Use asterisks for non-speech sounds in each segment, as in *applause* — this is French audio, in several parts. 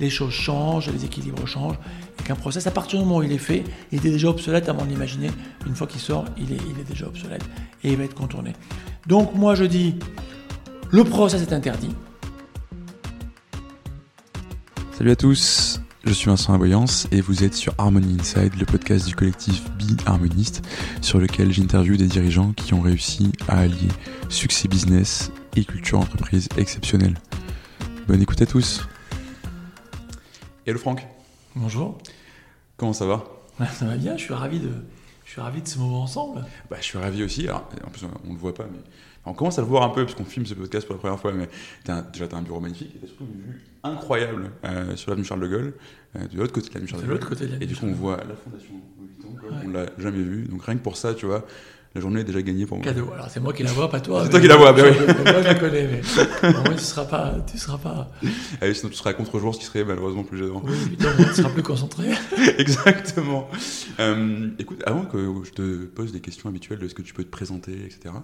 les choses changent, les équilibres changent, et qu'un process, à partir du moment où il est fait, il était déjà obsolète avant de l'imaginer. Une fois qu'il sort, il est, déjà obsolète et il va être contourné. Donc moi je dis, le process est interdit. Salut à tous, je suis Vincent Aboyance et vous êtes sur Harmony Inside, le podcast du collectif Be Harmoniste, sur lequel j'interviewe des dirigeants qui ont réussi à allier succès business et culture entreprise exceptionnelle. Bonne écoute à tous. Hello Franck. Bonjour. Comment ça va Ça va bien, je suis ravi de, je suis ravi de ce moment ensemble. bah, Je suis ravi aussi. Alors, en plus, on ne le voit pas, mais on commence à le voir un peu, parce qu'on filme ce podcast pour la première fois. Mais as déjà, tu as un bureau magnifique, et tu as surtout une vue incroyable euh, sur l'avenue Charles de Gaulle, euh, de l'autre côté de l'avenue Charles de Gaulle. Côté de et du coup, on voit la fondation Louis Vuitton, ouais. on l'a jamais vu. Donc rien que pour ça, tu vois, la journée est déjà gagnée pour moi. Cadeau. Alors c'est moi qui la vois, pas toi. C'est toi qui la vois, bien oui. Moi je la connais, mais moi tu seras pas, tu seras pas. Ah oui, sinon tu seras à contre-jour, ce qui serait malheureusement plus gênant. Oui, évidemment, tu seras plus concentré. *laughs* Exactement. Euh, écoute, avant que je te pose des questions habituelles de ce que tu peux te présenter, etc.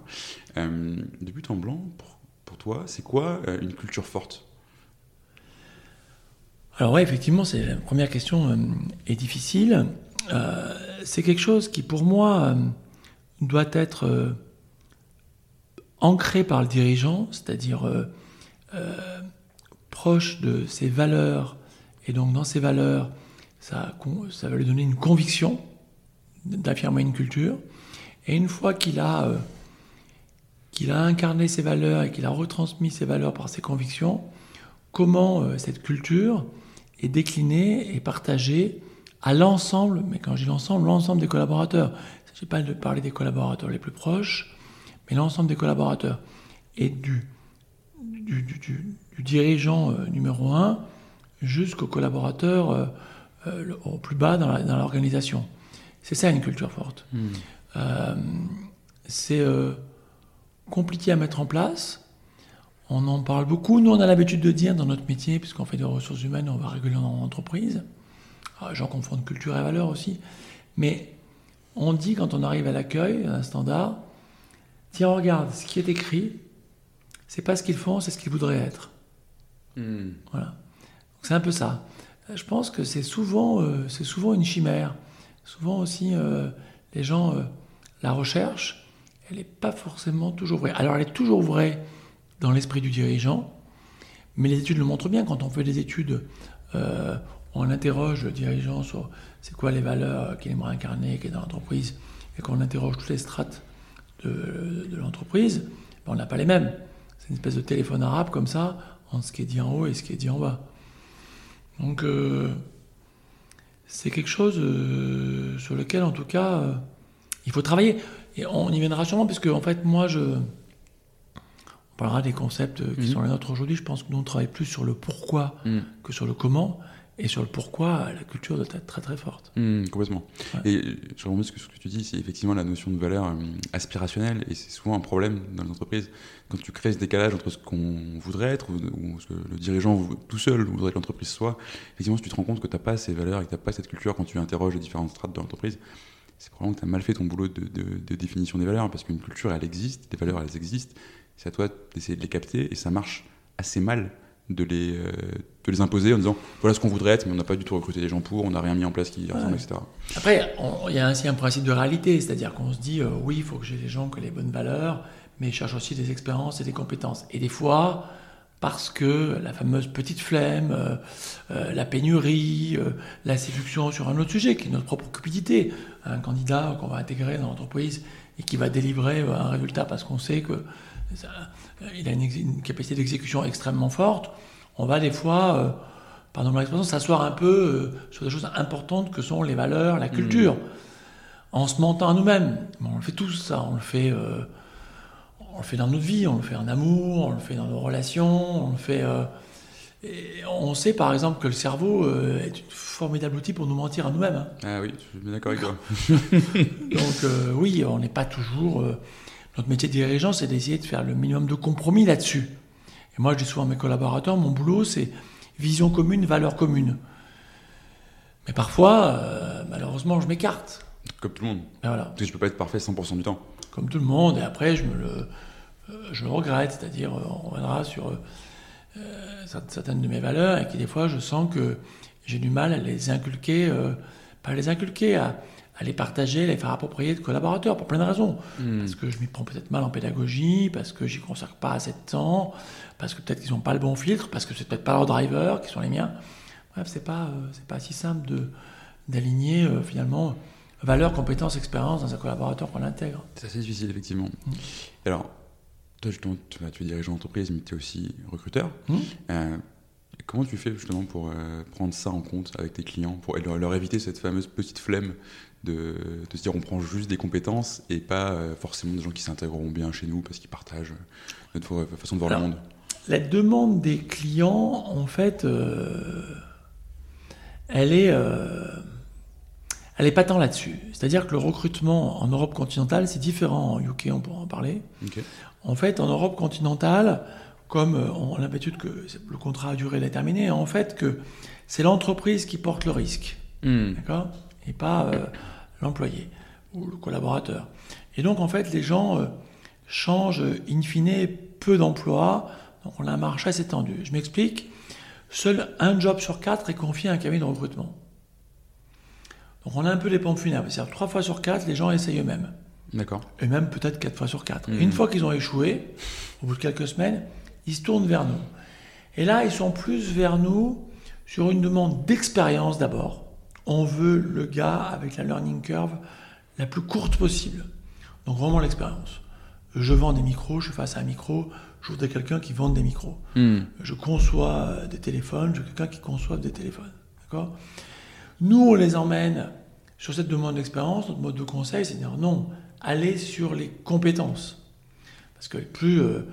Euh, de but en blanc, pour, pour toi, c'est quoi euh, une culture forte? Alors ouais, effectivement, c'est la première question euh, est difficile. c'est quelque chose qui, pour moi doit être euh, ancré par le dirigeant, c'est-à-dire euh, euh, proche de ses valeurs, et donc dans ses valeurs, ça, ça va lui donner une conviction d'affirmer une culture, et une fois qu'il a, qu'il a incarné ses valeurs et qu'il a retransmis ses valeurs par ses convictions, comment cette culture est déclinée et partagée à l'ensemble, mais quand je dis l'ensemble, l'ensemble des collaborateurs. Je ne pas de parler des collaborateurs les plus proches, mais l'ensemble des collaborateurs. Et du, du, du, du dirigeant euh, numéro un jusqu'au collaborateur euh, euh, au plus bas dans l'organisation. C'est ça une culture forte. Mmh. Euh, c'est compliqué à mettre en place. On en parle beaucoup. Nous, on a l'habitude de dire dans notre métier, puisqu'on fait des ressources humaines, on va régulièrement dans l'entreprise. Ah, j'en confonds culture et valeur aussi. Mais on dit quand on arrive à l'accueil, un standard, tiens, regarde, ce qui est écrit, c'est pas ce qu'ils font, c'est ce qu'ils voudraient être. Hmm. Voilà. C'est un peu ça. Je pense que c'est souvent, euh, c'est souvent une chimère. Souvent aussi, euh, les gens, euh, la recherche, elle n'est pas forcément toujours vraie. Alors, elle est toujours vraie dans l'esprit du dirigeant, mais les études le montrent bien. Quand on fait des études, on interroge le dirigeant sur c'est quoi les valeurs qu'il aimerait incarner, qui est dans l'entreprise, et qu'on interroge toutes les strates de, l'entreprise, ben, on n'a pas les mêmes. C'est une espèce de téléphone arabe comme ça, entre ce qui est dit en haut et ce qui est dit en bas. Donc euh, c'est quelque chose euh, sur lequel, en tout cas, euh, il faut travailler. Et on y viendra sûrement, puisque en fait, moi, je... On parlera des concepts qui mhm. sont les nôtres aujourd'hui. Je pense que nous, on travaille plus sur le pourquoi mhm. que sur le comment et sur le pourquoi la culture doit être très très forte. Mmh, complètement. Ouais. Et je remonte ce que, ce que tu dis, c'est effectivement la notion de valeur euh, aspirationnelle, et c'est souvent un problème dans les entreprises. Quand tu crées ce décalage entre ce qu'on voudrait être, ou, ou, ce que le dirigeant tout seul voudrait que l'entreprise soit, effectivement, si tu te rends compte que tu n'as pas ces valeurs et que tu n'as pas cette culture quand tu interroges les différentes strates de l'entreprise, c'est probablement que tu as mal fait ton boulot de, de, de, définition des valeurs, parce qu'une culture, elle existe, des valeurs, elles existent, c'est à toi d'essayer de les capter, et ça marche assez mal de les, euh, de les imposer en disant voilà ce qu'on voudrait être, mais on n'a pas du tout recruté des gens pour, on n'a rien mis en place qui ressemble, etc. Après, il y a ainsi un principe de réalité, c'est-à-dire qu'on se dit euh, oui, il faut que j'ai des gens qui aient les bonnes valeurs, mais cherche aussi des expériences et des compétences. Et des fois, parce que la fameuse petite flemme, euh, euh la pénurie, euh, la séduction sur un autre sujet, qui est notre propre cupidité, un candidat qu'on va intégrer dans l'entreprise et qui va délivrer un résultat parce qu'on sait que ça, il a une, une capacité d'exécution extrêmement forte, on va des fois, euh, pardon mon expression, s'asseoir un peu euh, sur des choses importantes que sont les valeurs, la culture, mmh. en se mentant à nous-mêmes. Bon, on le fait tous, ça, on le fait, euh, on le fait dans notre vie, on le fait en amour, on le fait dans nos relations, on le fait. Et on sait par exemple que le cerveau est un formidable outil pour nous mentir à nous-mêmes. Hein. Ah oui, je suis bien d'accord avec toi. *laughs* Donc euh, oui, on n'est pas toujours. Euh, notre métier de dirigeant, c'est d'essayer de faire le minimum de compromis là-dessus. Et moi, je dis souvent à mes collaborateurs, mon boulot, c'est vision commune, valeur commune. Mais parfois, euh, malheureusement, je m'écarte. Comme tout le monde. Et voilà. Parce que je peux pas être parfait 100% du temps. Comme tout le monde, et après, je me le, euh, je le regrette, c'est-à-dire, euh, on reviendra sur euh, certaines de mes valeurs et qui des fois je sens que j'ai du mal à les inculquer, pas à les inculquer, à, à, les partager, à les faire approprier de collaborateurs pour plein de raisons. Hmm. Parce que je m'y prends peut-être mal en pédagogie, parce que j'y consacre pas assez de temps, parce que peut-être qu'ils n'ont pas le bon filtre, parce que c'est peut-être pas leurs drivers qui sont les miens. Bref, c'est pas, euh, c'est pas si simple de, d'aligner euh, finalement valeurs, compétences, expérience dans un collaborateur qu'on intègre. C'est assez difficile, effectivement. Hmm. Alors, toi, justement, tu, es dirigeant d'entreprise, mais tu es aussi recruteur. Euh, comment tu fais justement pour euh, prendre ça en compte avec tes clients, pour leur, éviter cette fameuse petite flemme de, de, se dire on prend juste des compétences et pas euh, forcément des gens qui s'intégreront bien chez nous parce qu'ils partagent notre façon de voir le monde? La demande des clients, en fait, elle est elle n'est pas tant là-dessus. C'est-à-dire que le recrutement en Europe continentale, c'est différent en UK, on pourra en parler. En fait, en Europe continentale, comme euh, on a l'habitude que le contrat a duré déterminée, en fait, que c'est l'entreprise qui porte le risque, hmm. d'accord Et pas euh, l'employé ou le collaborateur. Et donc, en fait, les gens euh, changent in fine peu d'emplois, donc on a un marché assez tendu. Je m'explique. Seul un job sur quatre est confié à un cabinet de recrutement. Donc on a un peu les pompes funèbres. C'est-à-dire trois fois sur quatre, les gens essayent eux-mêmes. D'accord. Et même peut-être quatre fois sur quatre. Mmh. une fois qu'ils ont échoué, au bout de quelques semaines, ils se tournent vers nous. Et là, ils sont plus vers nous sur une demande d'expérience d'abord. On veut le gars avec la learning curve la plus courte possible. Donc vraiment l'expérience. Je vends des micros, je suis face à un micro, je voudrais quelqu'un qui vende des micros. Mmh. Je conçois des téléphones, je veux quelqu'un qui conçoit des téléphones. D'accord? Nous, on les emmène sur cette demande d'expérience. Notre mode de conseil, c'est de dire non, allez sur les compétences. Parce que plus euh,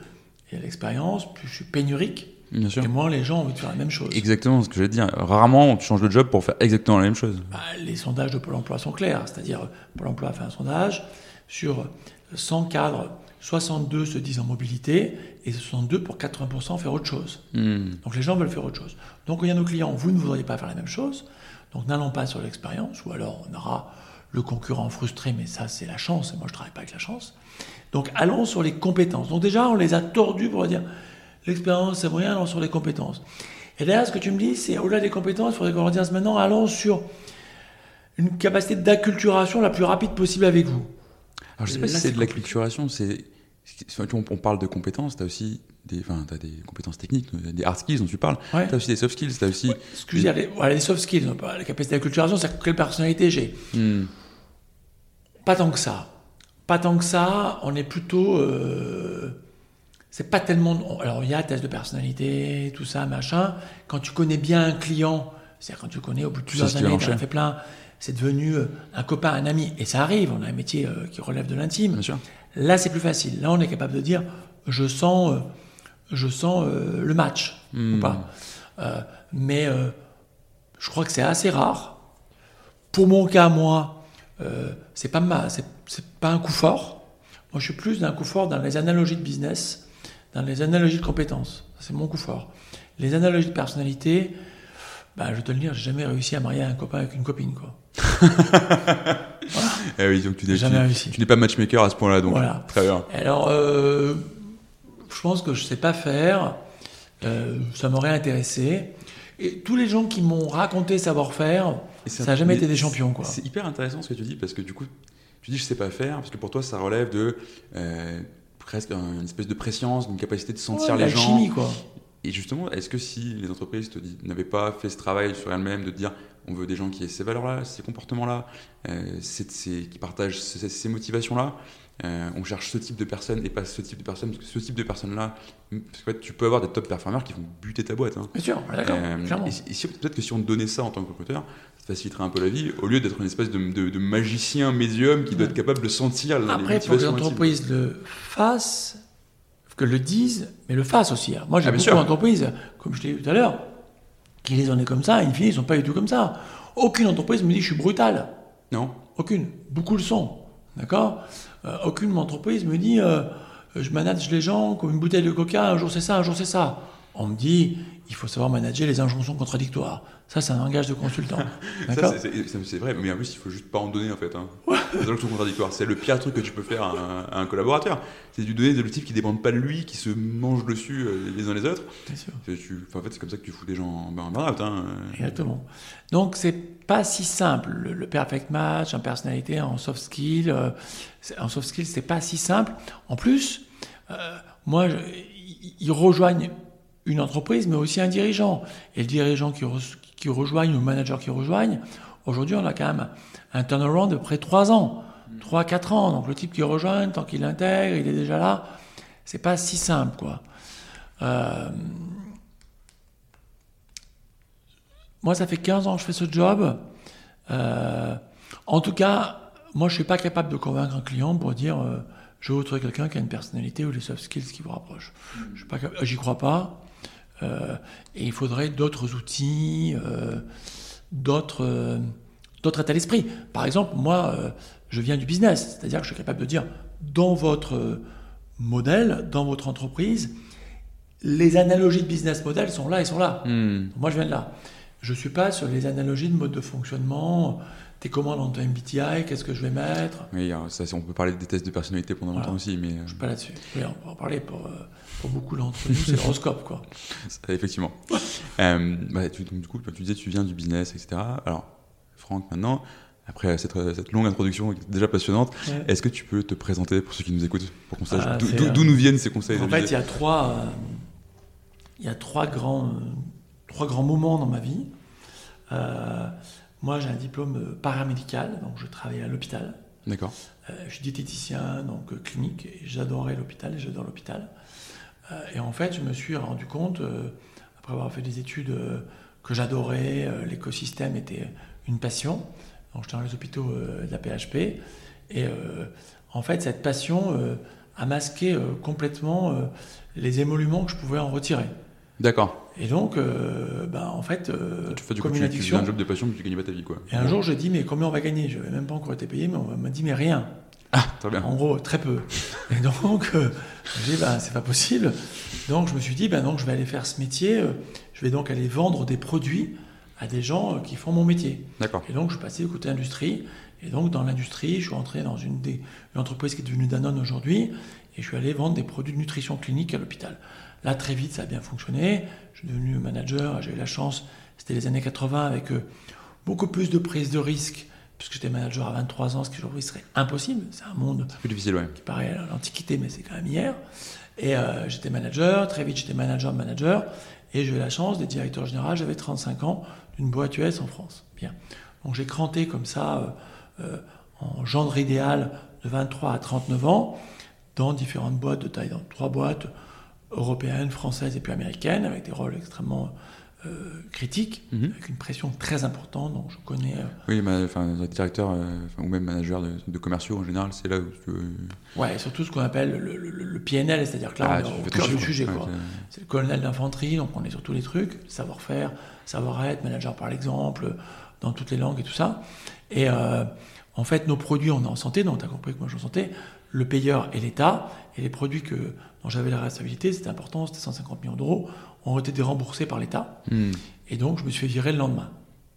il y a l'expérience, plus je suis pénurique. Bien sûr. Et moins les gens ont envie de faire la même chose. Exactement ce que je vais dire. Rarement tu changes de job pour faire exactement la même chose. Bah, les sondages de Pôle emploi sont clairs. C'est-à-dire, Pôle emploi a fait un sondage sur 100 cadres, 62 se disent en mobilité et 62 pour 80% faire autre chose. Hmm. Donc les gens veulent faire autre chose. Donc il y a nos clients, vous ne voudriez pas faire la même chose. Donc n'allons pas sur l'expérience, ou alors on aura le concurrent frustré, mais ça c'est la chance, et moi je ne travaille pas avec la chance. Donc allons sur les compétences. Donc déjà on les a tordus pour dire l'expérience c'est moyen, allons sur les compétences. Et derrière ce que tu me dis, c'est au-delà des compétences, il faudrait qu'on leur dise maintenant allons sur une capacité d'acculturation la plus rapide possible avec vous. Alors je ne sais pas si c'est de l'acculturation, c'est on parle de compétences, tu as aussi des, enfin, as des compétences techniques, des hard skills dont tu parles, tu as aussi des soft skills, tu as aussi... excusez, les, les, soft skills, la capacité d'acculturation, c'est quelle personnalité j'ai hmm. Pas tant que ça. Pas tant que ça, on est plutôt... Euh, c'est pas tellement... Alors il y a test de personnalité, tout ça, machin. Quand tu connais bien un client, c'est-à-dire quand tu connais au bout de plusieurs années, tu as fait plein, c'est devenu euh, un copain, un ami, et ça arrive, on a un métier euh, qui relève de l'intime. Là, c'est plus facile. Là, on est capable de dire, je sens je sens le match ou hmm. pas. Euh, mais euh, je crois que c'est assez rare. Pour mon cas, moi, c'est pas ma, c'est, pas un coup fort. Moi, je suis plus d'un coup fort dans les analogies de business, dans les analogies de compétences. C'est mon coup fort. Les analogies de personnalité, bah, je vais te le dire, j'ai jamais réussi à marier un copain avec une copine, quoi. *laughs* Eh oui, donc tu, n'es, jamais réussi. tu n'es pas matchmaker à ce point-là, donc. Voilà. Très bien. Alors, je pense que je ne sais pas faire, euh, ça m'aurait intéressé. Et tous les gens qui m'ont raconté savoir-faire, ça n'a jamais été des champions. Quoi. C'est hyper intéressant ce que tu dis, parce que du coup, tu dis je sais pas faire, parce que pour toi, ça relève de euh, presque une espèce de préscience, d'une capacité de sentir les gens. chimie, quoi. Et justement, est-ce que si les entreprises n'avaient pas fait ce travail sur elles-mêmes de dire on veut des gens qui aient ces valeurs-là, ces comportements-là, euh, qui partagent ces motivations-là, euh, on cherche ce type de personnes et pas ce type de personnes, parce que ce type de personnes-là, tu peux avoir des top performers qui vont buter ta boîte. Hein. Bien sûr, d'accord. Euh, et, peut-être que si on te donnait ça en tant que recruteur, ça faciliterait un peu la vie, au lieu d'être une espèce de, magicien médium qui doit être capable de sentir la Après, il faut que l'entreprise le fasse, que le dise, mais le fasse aussi. Hein. Moi, j'ai ah, beaucoup d'entreprises, comme je l'ai dit tout à l'heure, qui les en est comme ça, et in fine, ils sont pas du tout comme ça. Aucune entreprise me dit je suis brutal. Non. Aucune. Beaucoup le sont. D'accord? Aucune entreprise me dit euh, je manage les gens comme une bouteille de coca, un jour c'est ça, un jour c'est ça. On me dit, il faut savoir manager les injonctions contradictoires. Ça, c'est un langage de consultant. *laughs* C'est vrai, mais en plus, il faut juste pas en donner en fait. Hein. Les injonctions contradictoires, c'est le pire truc que tu peux faire à un, collaborateur. C'est de lui donner des objectifs qui dépendent pas de lui, qui se mangent dessus euh, les uns les autres. Bien sûr. en fait, c'est comme ça que tu fous des gens en burn-out. Hein. Exactement. Donc, c'est pas si simple. Le, perfect match en personnalité, en soft skill, euh, en soft skill, c'est pas si simple. En plus, euh, moi, ils rejoignent une entreprise, mais aussi un dirigeant. Et le dirigeant qui, qui rejoignent, ou le manager qui rejoignent, aujourd'hui, on a quand même un turnaround de près de 3 ans, 3-4 ans. Donc le type qui rejoint, tant qu'il intègre, il est déjà là. C'est pas si simple, quoi. Euh, moi, ça fait 15 ans que je fais ce job. Euh, en tout cas, moi, je suis pas capable de convaincre un client pour dire euh, je veux trouver quelqu'un qui a une personnalité ou des soft skills qui vous rapprochent. J'y crois pas. Euh, et il faudrait d'autres outils, euh, d'autres euh, d'autres états d'esprit. Par exemple, moi, je viens du business, c'est-à-dire que je suis capable de dire, dans votre modèle, dans votre entreprise, les analogies de business model sont là et sont là. Hmm. Moi, je viens de là. Je ne suis pas sur les analogies de mode de fonctionnement, t'es comment dans ton MBTI, qu'est-ce que je vais mettre? Oui, ça, on peut parler des tests de personnalité pendant longtemps aussi, mais... Je ne suis pas là-dessus. on va en parler pour beaucoup d'entre nous, c'est l'horoscope, quoi. *laughs* Effectivement. Euh, bah, tu, du coup, tu disais, tu viens du business, etc. Alors, Franck, maintenant, après cette, cette longue introduction déjà passionnante, est-ce que tu peux te présenter pour ceux qui nous écoutent, pour qu'on sache ah, d'où nous viennent ces conseils En fait, il y a trois, euh, il y a trois grands, trois grands moments dans ma vie. Euh, moi, j'ai un diplôme paramédical, donc je travaille à l'hôpital. D'accord. je suis diététicien, donc clinique, et j'adorais l'hôpital, et j'adore l'hôpital. Euh, et en fait, je me suis rendu compte, euh, après avoir fait des études euh, que j'adorais, l'écosystème était une passion. Donc j'étais dans les hôpitaux de la PHP. Et en fait, cette passion a masqué complètement les émoluments que je pouvais en retirer. D'accord. Et donc, ben, en fait, tu fais du comme une addiction. Tu un job de passion, mais tu gagnais pas ta vie, quoi. Et un jour, je dis, mais combien on va gagner? Je n'avais même pas encore été payé, mais on m'a dit, mais rien. Ah, très bien. En gros, très peu. *laughs* Et donc, euh, je dis, bah, c'est pas possible. Donc, je me suis dit, ben non, je vais aller faire ce métier. Euh, je vais donc aller vendre des produits à des gens euh, qui font mon métier. D'accord. Et donc, je suis passé côté industrie. Et donc, dans l'industrie, je suis entré dans une, des, une entreprise qui est devenue Danone aujourd'hui. Et je suis allé vendre des produits de nutrition clinique à l'hôpital. Là, très vite, ça a bien fonctionné. Suis devenu manager. J'ai eu la chance, c'était les années 80, avec beaucoup plus de prise de risque puisque j'étais manager à 23 ans, ce qui aujourd'hui serait impossible. C'est un monde plus difficile, qui paraît à l'Antiquité, mais c'est quand même hier. Et euh, j'étais manager, très vite j'étais manager manager, et j'ai eu la chance d'être directeur général, j'avais 35 ans, d'une boîte US en France. Bien. Donc j'ai cranté comme ça, euh, euh, en gendre idéal, de 23 à 39 ans, dans différentes boîtes de taille, dans trois boîtes européennes, françaises et puis américaines, avec des rôles extrêmement euh, critique, mhm. avec une pression très importante, donc je connais... Euh, oui, mais, enfin, directeur euh, ou même manager de, commerciaux en général, c'est là où tu... Ouais, surtout ce qu'on appelle le, le, PNL, c'est-à-dire que là, ah, on est au cœur du sujet. c'est le colonel d'infanterie, donc on est sur tous les trucs, savoir-faire, savoir-être, manager par l'exemple, dans toutes les langues et tout ça. Et en fait, nos produits, on est en santé, donc tu as compris que moi je suis en santé, le payeur est l'État, et les produits que, dont j'avais la responsabilité, c'était important, c'était 150 millions d'euros, ont été déremboursés par l'État. Hmm. Et donc, je me suis fait virer le lendemain.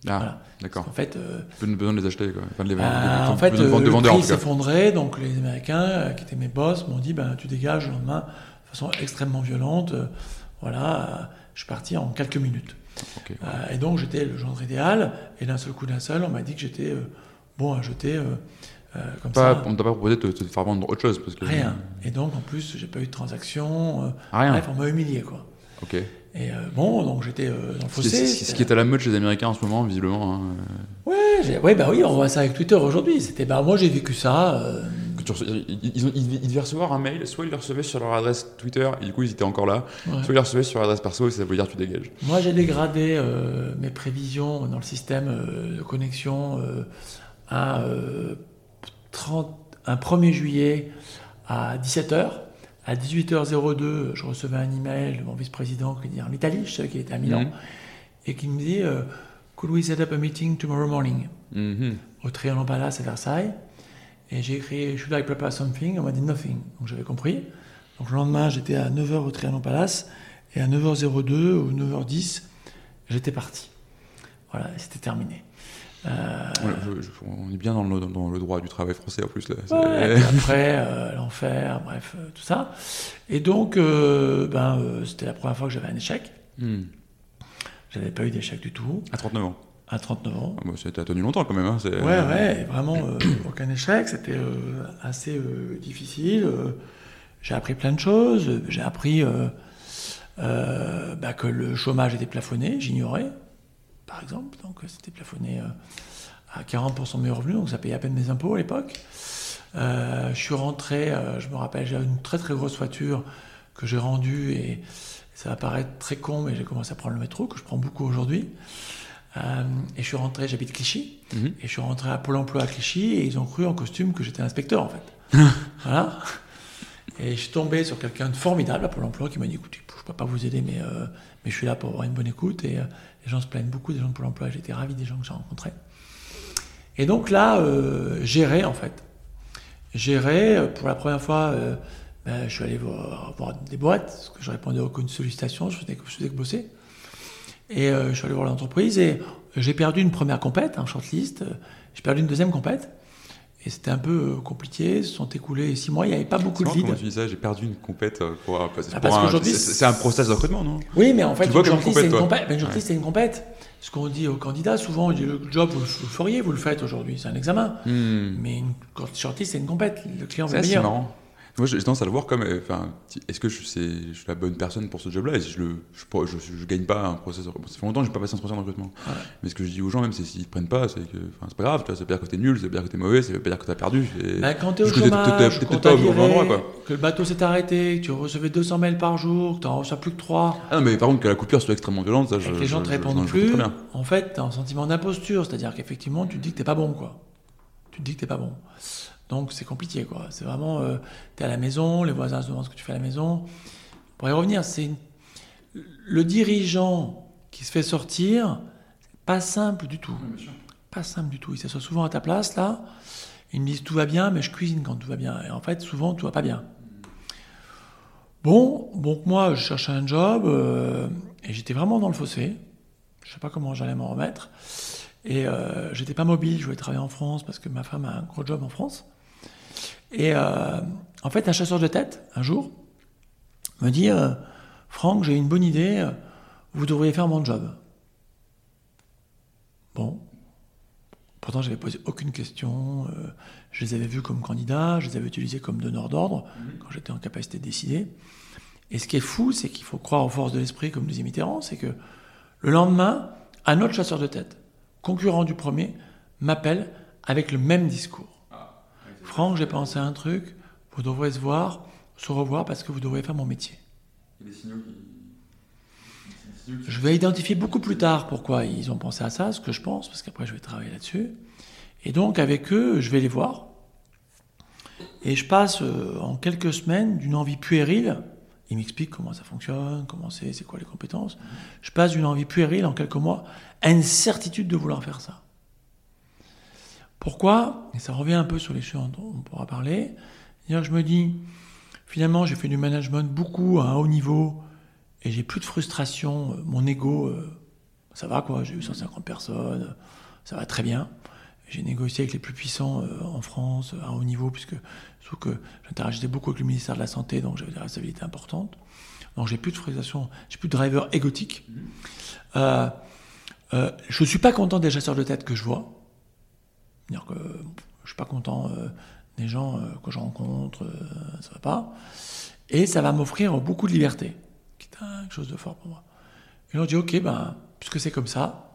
Ah, d'accord. En fait, euh, besoin de les acheter, quoi. Enfin, de les vendre, en fait, de, euh, le prix s'effondrait, donc les Américains, euh, qui étaient mes boss, m'ont dit, ben, tu dégages le lendemain de façon extrêmement violente. voilà, je suis parti en quelques minutes. et donc, j'étais le genre idéal, et d'un seul coup d'un seul, on m'a dit que j'étais bon à jeter. Comme ça. On ne t'a pas proposé de te, faire vendre autre chose parce que... Rien. Et donc, en plus, j'ai pas eu de transaction. Rien. Bref, on m'a humilié, quoi. Ok. Et euh, bon, donc j'étais euh, dans le fossé. Ce qui est à la mode chez les Américains en ce moment, visiblement. Hein. Ouais, ouais, bah oui, on voit ça avec Twitter aujourd'hui. C'était, bah moi j'ai vécu ça. Euh. ils, ont, ils, devaient recevoir un mail, soit ils le recevaient sur leur adresse Twitter, et du coup ils étaient encore là, soit ils le recevaient sur leur adresse perso, et ça veut dire tu dégages. Moi j'ai dégradé mes prévisions dans le système de connexion à 30, un 1er juillet à 17h à 18h02, je recevais un email de mon vice-président qui dit en Italie, je sais qu'il était à Milan, mhm. et qui me dit euh, Could we set up a meeting tomorrow morning? Mhm. Au Trianon Palace à Versailles. Et j'ai écrit Should I prepare something On m'a dit Nothing. Donc j'avais compris. Donc le lendemain, j'étais à 9h au Trianon Palace. Et à 9h02 ou 9h10, j'étais parti. Voilà, c'était terminé. Euh, on est bien dans le, dans le, droit du travail français en plus. Là. après, euh, l'enfer, bref, euh, tout ça. Et donc, ben, c'était la première fois que j'avais un échec. Hmm. J'avais pas eu d'échec du tout. À 39 ans À 39 ans. Ah, bah, ça tenu longtemps quand même. Hein, ouais, ouais, vraiment aucun échec. C'était assez difficile. j'ai appris plein de choses. J'ai appris bah, que le chômage était plafonné, j'ignorais par exemple. Donc euh, c'était plafonné euh, à 40% de mes revenus, donc ça payait à peine mes impôts à l'époque. Euh, je suis rentré, je me rappelle, j'avais une très très grosse voiture que j'ai rendue et ça va paraître très con, mais j'ai commencé à prendre le métro, que je prends beaucoup aujourd'hui. et je suis rentré, j'habite Clichy, mhm. et je suis rentré à Pôle emploi à Clichy, et ils ont cru en costume que j'étais inspecteur en fait. *laughs* voilà. Et je suis tombé sur quelqu'un de formidable à Pôle emploi qui m'a dit écoutez, je ne peux pas vous aider, mais, mais je suis là pour avoir une bonne écoute. Et, les gens se plaignent beaucoup des gens de Pôle emploi. J'étais ravi des gens que j'ai rencontrés. Et donc là, euh, gérer en fait. Gérer, euh, pour la première fois, euh, ben, je suis allé voir, des boîtes, parce que je répondais à aucune sollicitation, je faisais, je faisais que bosser. Et je suis allé voir l'entreprise et j'ai perdu une première compète, un shortlist. J'ai perdu une deuxième compète. Et c'était un peu euh, compliqué, se sont écoulés six mois, il n'y avait pas beaucoup de leads. Comment tu dis ça J'ai perdu une compète euh, pour, ah, parce qu'aujourd'hui c'est un process de recrutement, non? Oui, mais en fait, une shortlist, c'est une, compète. Une c'est une compète. Ce qu'on dit aux candidats, souvent, on dit le job, vous, le feriez, vous le faites aujourd'hui, c'est un examen. Hmm. Mais une shortlist, c'est une compète. Le client veut C'est marrant. Moi, j'ai tendance à le voir comme, euh, enfin, est-ce que je, je, suis la bonne personne pour ce job-là? Et si je le, je, je, gagne pas un process, ça fait longtemps que je n'ai pas passé un process de recrutement. Mais ce que je dis aux gens, même, c'est s'ils ne prennent pas, c'est que, enfin, c'est pas grave, tu vois, ça veut dire que t'es nul, ça veut dire que t'es mauvais, ça veut pas dire que t'as perdu. Bah, quand t'es au chômage, quand t'as que le bateau s'est arrêté, que tu recevais 200 mails par jour, que t'en reçois plus que 3. Ah non, mais par contre, que la coupure soit extrêmement violente, ça, je, que les gens te répondent plus. En fait, t'as un sentiment d'imposture, c'est-à-dire qu'effectivement, tu te dis que t'es pas bon, quoi. Tu te dis que t'es pas bon. Donc c'est compliqué, quoi. C'est vraiment, euh, tu es à la maison, les voisins se demandent ce que tu fais à la maison. Pour y revenir, c'est le dirigeant qui se fait sortir, pas simple du tout. pas simple du tout. Il s'assoit souvent à ta place, là. Ils me disent tout va bien, mais je cuisine quand tout va bien. Et en fait, souvent, tout va pas bien. Bon, donc moi, je cherchais un job euh, et j'étais vraiment dans le fossé. Je sais pas comment j'allais m'en remettre. Et euh, j'étais pas mobile, je voulais travailler en France parce que ma femme a un gros job en France. Et euh, en fait, un chasseur de tête, un jour, me dit euh, Franck, j'ai une bonne idée, vous devriez faire mon job. Bon. Pourtant, j'avais posé aucune question. Euh, je les avais vus comme candidats, je les avais utilisés comme donneurs d'ordre mhm. quand j'étais en capacité de décider. Et ce qui est fou, c'est qu'il faut croire aux forces de l'esprit, comme disait Mitterrand, c'est que le lendemain, un autre chasseur de tête, concurrent du premier, m'appelle avec le même discours. Franck, j'ai pensé à un truc, vous devrez se voir, se revoir parce que vous devrez faire mon métier. Je vais identifier beaucoup plus tard pourquoi ils ont pensé à ça, ce que je pense, parce qu'après je vais travailler là-dessus. Et donc avec eux, je vais les voir. Et je passe euh, en quelques semaines d'une envie puérile. Ils m'expliquent comment ça fonctionne, comment c'est, c'est quoi les compétences. Je passe d'une envie puérile en quelques mois à une certitude de vouloir faire ça. Pourquoi? Et ça revient un peu sur les choses dont on pourra parler. je me dis, finalement, j'ai fait du management beaucoup à un haut niveau et j'ai plus de frustration. Mon ego, euh, ça va quoi, j'ai eu 150 personnes, ça va très bien. J'ai négocié avec les plus puissants euh, en France à haut niveau, puisque que j'interagissais beaucoup avec le ministère de la Santé, donc j'avais des responsabilités importantes. Donc j'ai plus de frustration, j'ai plus de driver égotique. Euh, euh, je ne suis pas content des chasseurs de tête que je vois. Dire que je suis pas content euh, des gens euh, que je rencontre, ça va pas. Et ça va m'offrir beaucoup de liberté, qui est quelque chose de fort pour moi. Et on dit, ok, ben, puisque c'est comme ça,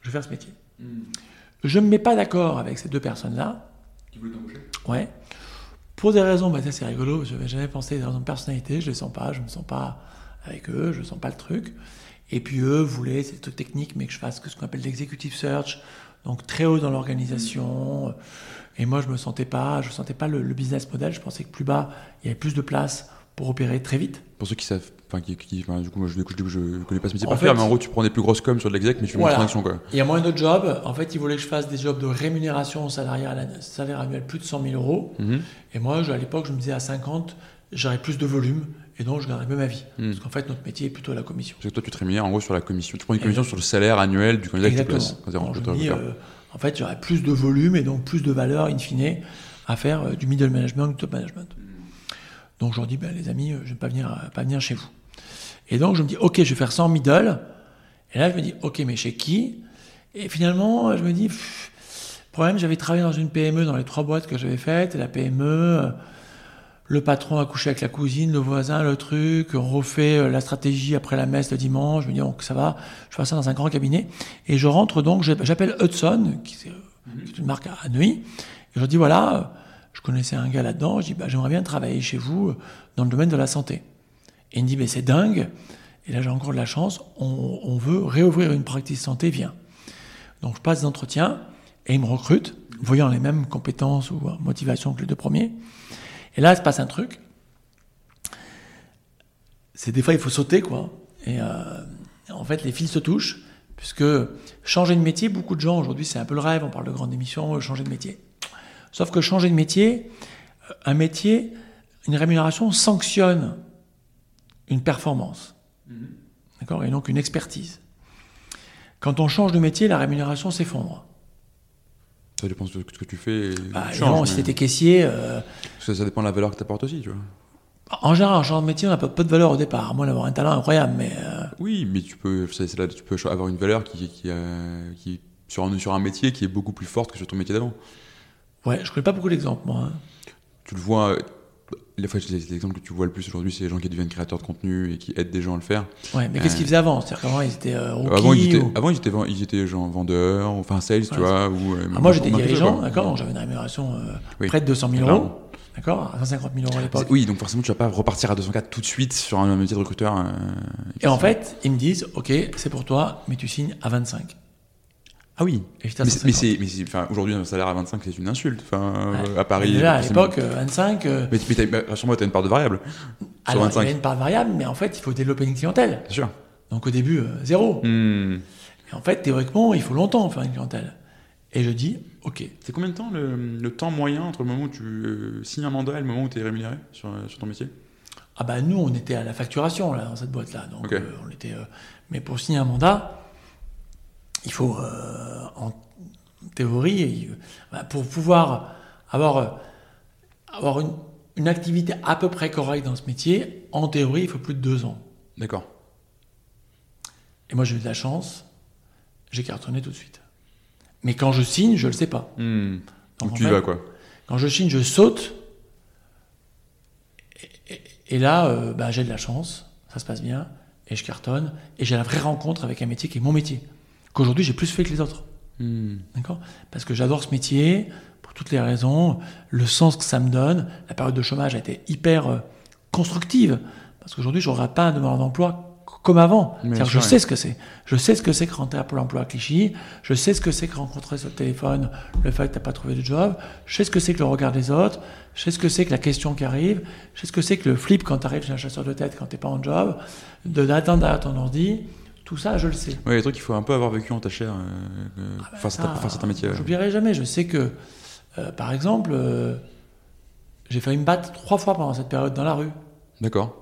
je vais faire ce métier. Hmm. Je ne me mets pas d'accord avec ces deux personnes-là. Qui voulaient t'embaucher Ouais. Pour des raisons, bah, c'est rigolo, je n'avais jamais pensé des raisons de personnalité, je ne les sens pas, je ne me sens pas avec eux, je ne sens pas le truc. Et puis eux voulaient, c'est truc technique, mais que je fasse ce qu'on appelle l'executive search, donc très haut dans l'organisation. Et moi, je me sentais pas, je sentais pas le, business model. Je pensais que plus bas, il y avait plus de place pour opérer très vite. Pour ceux qui savent, enfin, qui, du coup, moi, je, je, je, connais pas ce métier par faire, mais en gros, tu prends des plus grosses coms sur de l'exec, mais tu fais voilà. une quoi. Il y a moins de jobs. En fait, ils voulaient que je fasse des jobs de rémunération salariale, salaire annuel plus de 100 000 euros. Mhm. Et moi, à l'époque, je me disais à 50, j'aurais plus de volume Et donc, je gagnerais mieux ma vie. Hmm. Parce qu'en fait, notre métier est plutôt à la commission. Parce que toi, tu te rémunères en gros sur la commission. Tu prends une commission sur le salaire annuel du candidat que tu Exactement. places. je dis, euh, en fait, j'aurais plus de volume et donc plus de valeur, in fine, à faire euh, du middle management, du top management. Donc, je leur dis, ben, les amis, euh, je ne vais pas venir, euh, pas venir chez vous. Et donc, je me dis, OK, je vais faire ça en middle. Et là, je me dis, OK, mais chez qui? Et finalement, je me dis, pff, problème, j'avais travaillé dans une PME, dans les trois boîtes que j'avais faites, et la PME, le patron a couché avec la cousine, le voisin, le truc, on refait euh, la stratégie après la messe le dimanche, je me dis, donc ça va, je fais ça dans un grand cabinet, et je rentre donc, j'appelle Hudson, qui, euh, qui est une marque à Neuilly, et je leur dis, voilà, euh, je connaissais un gars là-dedans, je dis, bah, j'aimerais bien travailler chez vous euh, dans le domaine de la santé. Et il me dit, mais c'est dingue, et là j'ai encore de la chance, on, on veut réouvrir une pratique santé, viens. Donc je passe des entretiens, et ils me recrutent, voyant les mêmes compétences ou motivations que les deux premiers. Et là, il se passe un truc. C'est des fois, il faut sauter, quoi. Et euh, en fait, les fils se touchent, puisque changer de métier, beaucoup de gens, aujourd'hui, c'est un peu le rêve, on parle de grande émission, euh, changer de métier. Sauf que changer de métier, euh, un métier, une rémunération sanctionne une performance. D'accord? Et donc une expertise. Quand on change de métier, la rémunération s'effondre. Ça dépend de ce que tu fais. Bah, tu changes, si mais- t'étais caissier, euh, ça, ça dépend de la valeur que tu apportes aussi, tu vois. en général, en changeant de métier, on n'a pas de valeur au départ, à moins d'avoir un talent incroyable, mais euh, Oui, mais tu peux, c'est là, tu peux avoir une valeur qui, qui, euh, qui sur, un, sur un métier qui est beaucoup plus forte que sur ton métier d'avant. ouais, je connais pas beaucoup d'exemples, moi. hein. Tu le vois, les fois, l'exemple que tu vois le plus aujourd'hui, c'est les gens qui deviennent créateurs de contenu et qui aident des gens à le faire. Ouais, mais qu'est-ce Euh, qu'ils faisaient avant? C'est-à-dire qu'avant, ils étaient euh, rookies Avant, ils étaient, ou- avant, ils étaient, ven- ils étaient genre vendeurs, enfin sales, tu vois. Ou, euh, Ah, moi, j'étais dirigeant, d'accord, donc j'avais une rémunération Oui. près de 200 000 Clairement. euros, d'accord, à 150 000 euros à l'époque. Oui, donc forcément, tu vas pas repartir à 204 tout de suite sur un métier de recruteur. Et en fait, ils me disent, ok, c'est pour toi, mais tu signes à 25. Ah oui. À Mais c'est, mais 150. c'est, mais c'est- enfin, aujourd'hui, un salaire à 25, c'est une insulte. Enfin, Ouais. euh, à Paris. Mais là, à l'époque, euh, 25, euh, Mais, mais t'as, bah, rassure-moi, t'as une part de variable. Sur alors il y 25. avait une part variable, mais en fait, il faut développer une clientèle. Bien sûr. Donc au début, euh, zéro. Hmm. Et en fait, théoriquement, il faut longtemps faire une clientèle. Et je dis, ok, C'est combien de temps le, le temps moyen entre le moment où tu euh, signes un mandat et le moment où tu es rémunéré sur, euh, sur ton métier? Ah bah nous, on était à la facturation là, dans cette boîte-là. Donc Ok. euh, on était. euh, mais pour signer un mandat, il faut euh, en théorie, il- bah, pour pouvoir avoir euh, avoir une, une activité à peu près correcte dans ce métier, en théorie, il faut plus de deux ans. D'accord. Et moi, j'ai eu de la chance, j'ai cartonné tout de suite. Mais quand je signe, je le sais pas. Hmm. Donc, tu fait, vas quoi Quand je signe, je saute. Et, et- et là, euh, bah, j'ai de la chance, ça se passe bien, et je cartonne, et j'ai la vraie rencontre avec un métier qui est mon métier, qu'aujourd'hui j'ai plus fait que les autres. Hmm. D'accord? Parce que j'adore ce métier, pour toutes les raisons, le sens que ça me donne. La période de chômage a été hyper euh, constructive, parce qu'aujourd'hui, je regarde pas un demandeur d'emploi comme avant. C'est-à-dire que je sais ce que c'est. Je sais ce que c'est que rentrer à Pôle emploi à Clichy. Je sais ce que c'est que rencontrer sur le téléphone le fait que tu n'as pas trouvé de job. Je sais ce que c'est que le regard des autres. Je sais ce que c'est que la question qui arrive. Je sais ce que c'est que le flip quand tu arrives chez un chasseur de tête quand tu n'es pas en job. De d'attendre derrière ton ordi. Tout ça, je le sais. Ouais, les trucs qu'il faut un peu avoir vécu en ta chair euh, euh, face à ta- Ah, face à métiers. ouais. J'oublierai jamais. Je sais que, euh, par exemple, euh, j'ai failli me battre trois fois pendant cette période dans la rue. D'accord.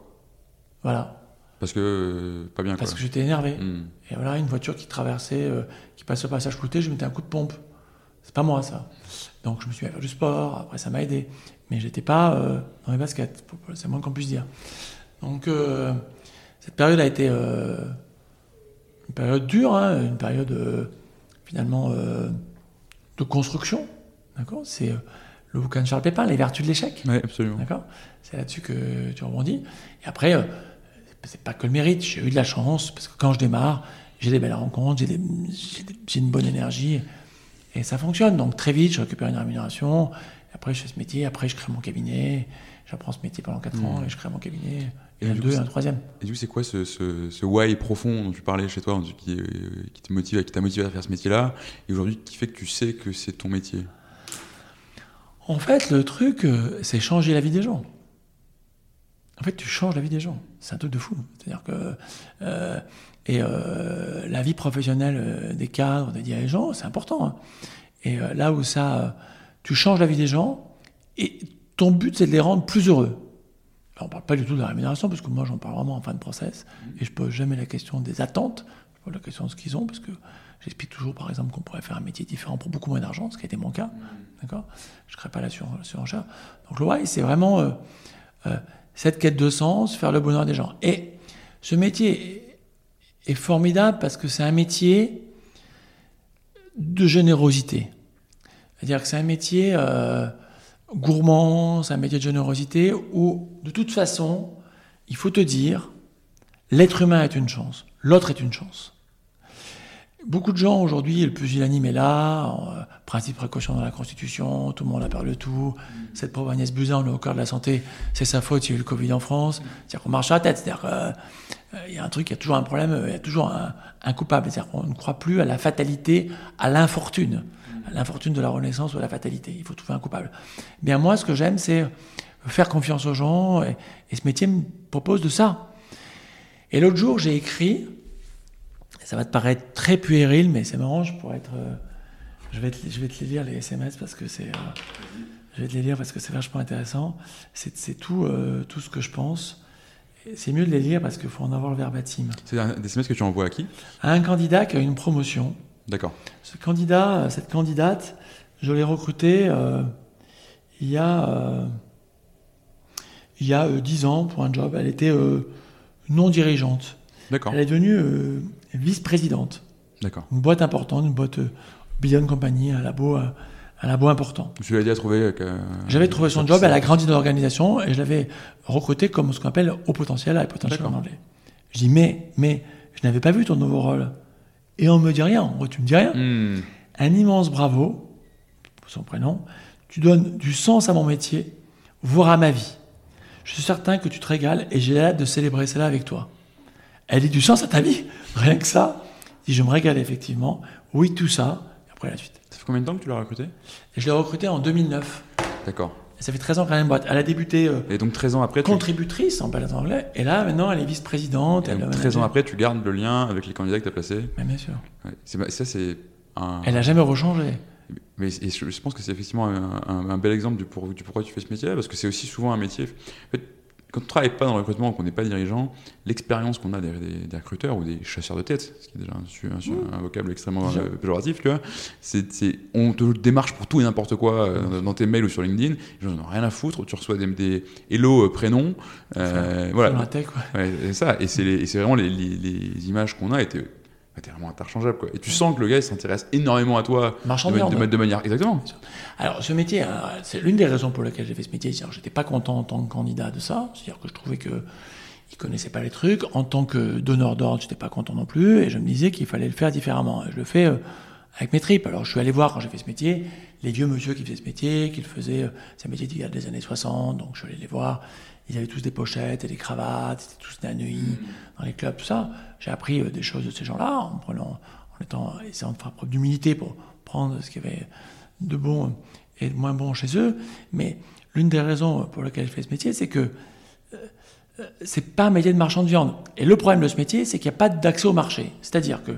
Voilà. Parce que euh, pas bien Parce quoi. que j'étais énervé. Hmm. Et voilà, une voiture qui traversait, qui passait au passage clouté, je mettais un coup de pompe. C'est pas moi, ça. Donc je me suis à faire du sport. Après, ça m'a aidé. Mais j'étais pas euh, dans les baskets. C'est moins qu'on puisse dire. Donc, euh, cette période a été euh, une période dure, hein, une période euh, finalement euh, de construction. D'accord? C'est euh, le bouquin de Charles Pépin, Les vertus de l'échec. Ouais, absolument. D'accord? C'est là-dessus que tu rebondis. Et après, c'est pas que le mérite. J'ai eu de la chance parce que quand je démarre, j'ai des belles rencontres, j'ai des- une bonne énergie et ça fonctionne. Donc très vite, je récupère une rémunération. Et après, je fais ce métier. Après, je crée mon cabinet. J'apprends ce métier pendant 4 ans et je crée mon cabinet. Et, Et un deux, un troisième. Et du coup, c'est quoi ce, ce, ce why profond dont tu parlais chez toi, qui, euh, qui te motive, qui t'a motivé à faire ce métier-là, et aujourd'hui qui fait que tu sais que c'est ton métier? En fait, le truc, euh, c'est changer la vie des gens. En fait, tu changes la vie des gens. C'est un truc de fou. C'est-à-dire que euh, et euh, la vie professionnelle des cadres, des dirigeants, c'est important. hein. Et euh, là où ça, tu changes la vie des gens, et ton but, c'est de les rendre plus heureux. On parle pas du tout de la rémunération, parce que moi, j'en parle vraiment en fin de process, et je pose jamais la question des attentes, je pose la question de ce qu'ils ont, parce que j'explique toujours, par exemple, qu'on pourrait faire un métier différent pour beaucoup moins d'argent, ce qui a été mon cas, d'accord? Je ne crée pas la surenchère. Donc le why, c'est vraiment euh, euh, cette quête de sens, faire le bonheur des gens. Et ce métier est formidable parce que c'est un métier de générosité. C'est-à-dire que c'est un métier euh, gourmand, c'est un métier de générosité où, de toute façon, il faut te dire, l'être humain est une chance, l'autre est une chance. Beaucoup de gens aujourd'hui, le pusillanime est là, euh, principe précaution dans la Constitution, tout le monde a peur de tout. Cette pauvre Agnès Buzyn, on est au cœur de la santé, c'est sa faute, il y a eu le Covid en France. C'est-à-dire qu'on marche à la tête, c'est-à-dire qu'il euh, y a un truc, il y a toujours un problème, il y a toujours un, coupable. C'est-à-dire qu'on ne croit plus à la fatalité, à l'infortune, l'infortune de la renaissance ou à la fatalité. Il faut trouver un coupable. Bien moi, ce que j'aime, c'est faire confiance aux gens, et, et ce métier me propose de ça. Et l'autre jour, j'ai écrit, ça va te paraître très puéril, mais c'est marrant, je pourrais être. Euh, je, vais te, je vais te les lire, les SMS, parce que c'est. Euh, je vais te les lire parce que c'est vachement intéressant. C'est tout, euh, tout ce que je pense. C'est mieux de les lire parce qu'il faut en avoir le verbatim. C'est des SMS que tu envoies à qui? À un candidat qui a une promotion. D'accord. Ce candidat, cette candidate, je l'ai recrutée il y a. il y a 10 ans pour un job. Elle était non dirigeante. D'accord. Elle est devenue vice-présidente. D'accord. Une boîte importante, une boîte euh, Billion Company, un labo, euh, un labo important. Tu l'as dit à trouver euh, J'avais trouvé son job, elle a grandi dans l'organisation et je l'avais recruté comme ce qu'on appelle haut potentiel, high potentiel en anglais. Je dis, mais, mais, je n'avais pas vu ton nouveau rôle. Et on me dit rien. Moi, tu me dis rien. Hmm. Un immense bravo, son prénom. Tu donnes du sens à mon métier, voire à ma vie. Je suis certain que tu te régales et j'ai hâte de célébrer cela avec toi. Elle dit du sens à ta vie. *laughs* Rien que ça. Si je me régale effectivement. Oui, tout ça. Et après la suite. Ça fait combien de temps que tu l'as recrutée Je l'ai recrutée en 2009. D'accord. Ça fait 13 ans qu'elle a une boîte. Elle a débuté. Euh, et donc 13 ans après. Contributrice en balade anglais. Et là, maintenant, elle est vice-présidente. Et 13 ans après, tu gardes le lien avec les candidats que tu as placés Mais Bien sûr. ça, c'est un. Elle n'a jamais rechangé. Mais je, pense que c'est effectivement un, bel exemple du, pour, du, pourquoi tu fais ce métier-là, parce que c'est aussi souvent un métier. En fait, quand on ne travaille pas dans le recrutement, qu'on n'est pas dirigeant, l'expérience qu'on a des, des, recruteurs ou des chasseurs de tête, ce qui est déjà un, un, vocable extrêmement euh, péjoratif, tu vois, c'est, on te démarche pour tout et n'importe quoi euh, dans tes mails ou sur LinkedIn, les gens n'ont rien à foutre, tu reçois des, des hello euh, prénoms, voilà. ouais. c'est ça, et c'est, vraiment les, les, images qu'on a étaient t'es vraiment interchangeable. Quoi. Et tu sens que le gars, il s'intéresse énormément à toi de, de, manière. Exactement. Alors, ce métier, hein, c'est l'une des raisons pour lesquelles j'ai fait ce métier. C'est-à-dire j'étais pas content en tant que candidat de ça. C'est-à-dire que je trouvais que il connaissait pas les trucs. En tant que donneur d'ordre, j'étais pas content non plus. Et je me disais qu'il fallait le faire différemment. Et je le fais euh, avec mes tripes. Alors, je suis allé voir quand j'ai fait ce métier, les vieux monsieur qui faisaient ce métier, qui le faisaient. Euh, c'est un métier d'il y a des années 60. Donc, je suis allé les voir. Ils avaient tous des pochettes et des cravates. C'était tous des nuit dans les clubs, tout ça. J'ai appris euh, des choses de ces gens-là en prenant en étant, essayant de faire preuve d'humilité pour prendre ce qu'il y avait de bon et de moins bon chez eux. Mais l'une des raisons pour lesquelles je fais ce métier, c'est que euh, euh, c'est pas un métier de marchand de viande. Et le problème de ce métier, c'est qu'il n'y a pas d'accès au marché. C'est-à-dire que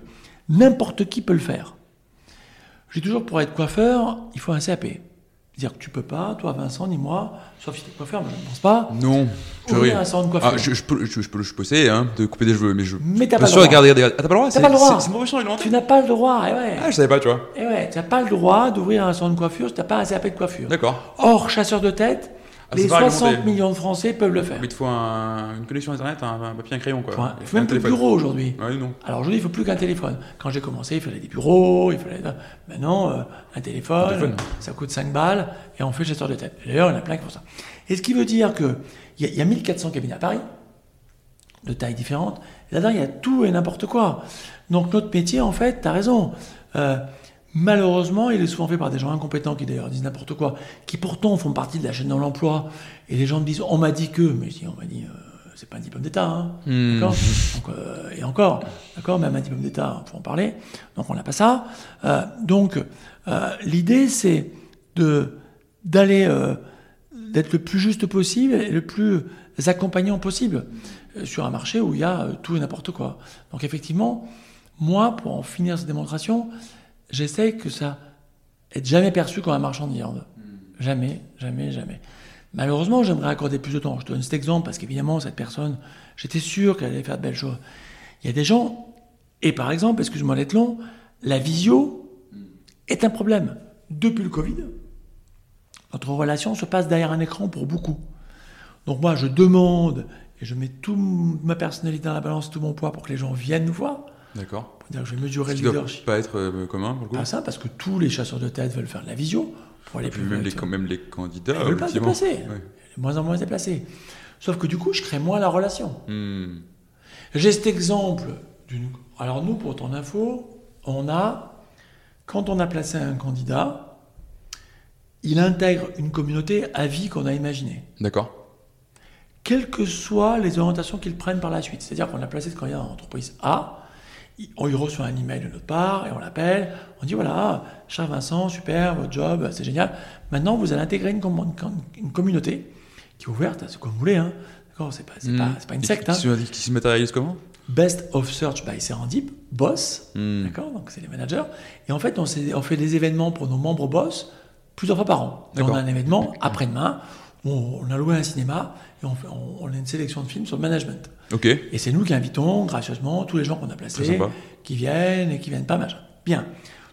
n'importe qui peut le faire. Je dis toujours, pour être coiffeur, il faut un CAP. C'est-à-dire que tu peux pas, toi Vincent, ni moi, sauf si tu es coiffeur, mais je ne pense pas. Non, je ouvrir un salon de coiffure. Ah, je, je, peux, je, je, peux, je peux essayer hein, de couper des cheveux, mais je. Mais t'as pas, le droit. Regarder. Ah, t'as pas le droit T'as pas le droit. C'est Tu n'as pas le droit, et ouais. Ah, je savais pas, tu vois. Et ouais, tu n'as pas le droit d'ouvrir un salon de coiffure si tu n'as pas un CAP de coiffure. D'accord. Or, chasseur de tête, ah, les 60 millions de Français peuvent le faire. Mais il faut un, une connexion Internet, un, papier, un crayon. Quoi. il faut même plus de bureau aujourd'hui. Ouais, non. Alors aujourd'hui, il ne faut plus qu'un téléphone. Quand j'ai commencé, il fallait des bureaux, il fallait. Maintenant, euh, un, téléphone, ça coûte 5 balles et on fait chasseur de tête. D'ailleurs, il y en a plein qui font ça. Et ce qui veut dire qu'il y, y, a 1400 cabinets à Paris, de tailles différentes. Là-dedans, il y a tout et n'importe quoi. Donc notre métier, en fait, tu as raison. Euh, Malheureusement, il est souvent fait par des gens incompétents qui d'ailleurs disent n'importe quoi, qui pourtant font partie de la chaîne de l'emploi. Et les gens me disent on m'a dit que, mais je dis on m'a dit euh, c'est pas un diplôme d'État, hein, hmm. d'accord? Euh, Et encore, d'accord, même un diplôme d'État, faut en parler. Donc on n'a pas ça. Euh, donc l'idée c'est de d'aller d'être le plus juste possible et le plus accompagnant possible sur un marché où il y a tout et n'importe quoi. Donc effectivement, moi, pour en finir cette démonstration, j'essaye que ça être jamais perçu comme un marchand de viande. Jamais, jamais, jamais. Malheureusement, j'aimerais accorder plus de temps. Je te donne cet exemple parce qu'évidemment, cette personne, j'étais sûr qu'elle allait faire de belles choses. Il y a des gens, et par exemple, excuse-moi d'être long, la visio est un problème. Depuis le Covid, notre relation se passe derrière un écran pour beaucoup. Donc moi, je demande et je mets toute ma personnalité dans la balance, tout mon poids pour que les gens viennent nous voir. D'accord. Pour dire que je vais mesurer Ce le qui doit leadership. pas être euh, commun pour le coup. Pas ça, parce que tous les chasseurs de tête veulent faire de la visio pour aller puis plus même les, quand même les candidats. Ils veulent pas se déplacer. Ouais. Moins en moins déplacés. Sauf que du coup, je crée moins la relation. Hmm. J'ai cet exemple d'une. Alors, nous, pour ton info, on a. Quand on a placé un candidat, il intègre une communauté à vie qu'on a imaginée. D'accord. Quelles que soient les orientations qu'ils prennent par la suite. C'est-à-dire qu'on a placé ce candidat dans l'entreprise A, on lui reçoit un email de notre part et on l'appelle. On dit voilà, cher Vincent, super, votre job, c'est génial. Maintenant, vous allez intégrer une, com- une communauté qui est ouverte, c'est comme vous voulez. Hein. D'accord, c'est pas, c'est pas, une secte. Qui, hein. se- qui se matérialise comment? Best of Search by Serendip, boss, Hmm. d'accord, donc c'est les managers. Et en fait, on, fait des événements pour nos membres boss plusieurs fois par an. Et on a un événement après-demain on, a loué un cinéma et on, fait- on- on a une sélection de films sur le management. Ok. Et c'est nous qui invitons gracieusement tous les gens qu'on a placés, qui viennent et qui viennent pas, machin. Bien.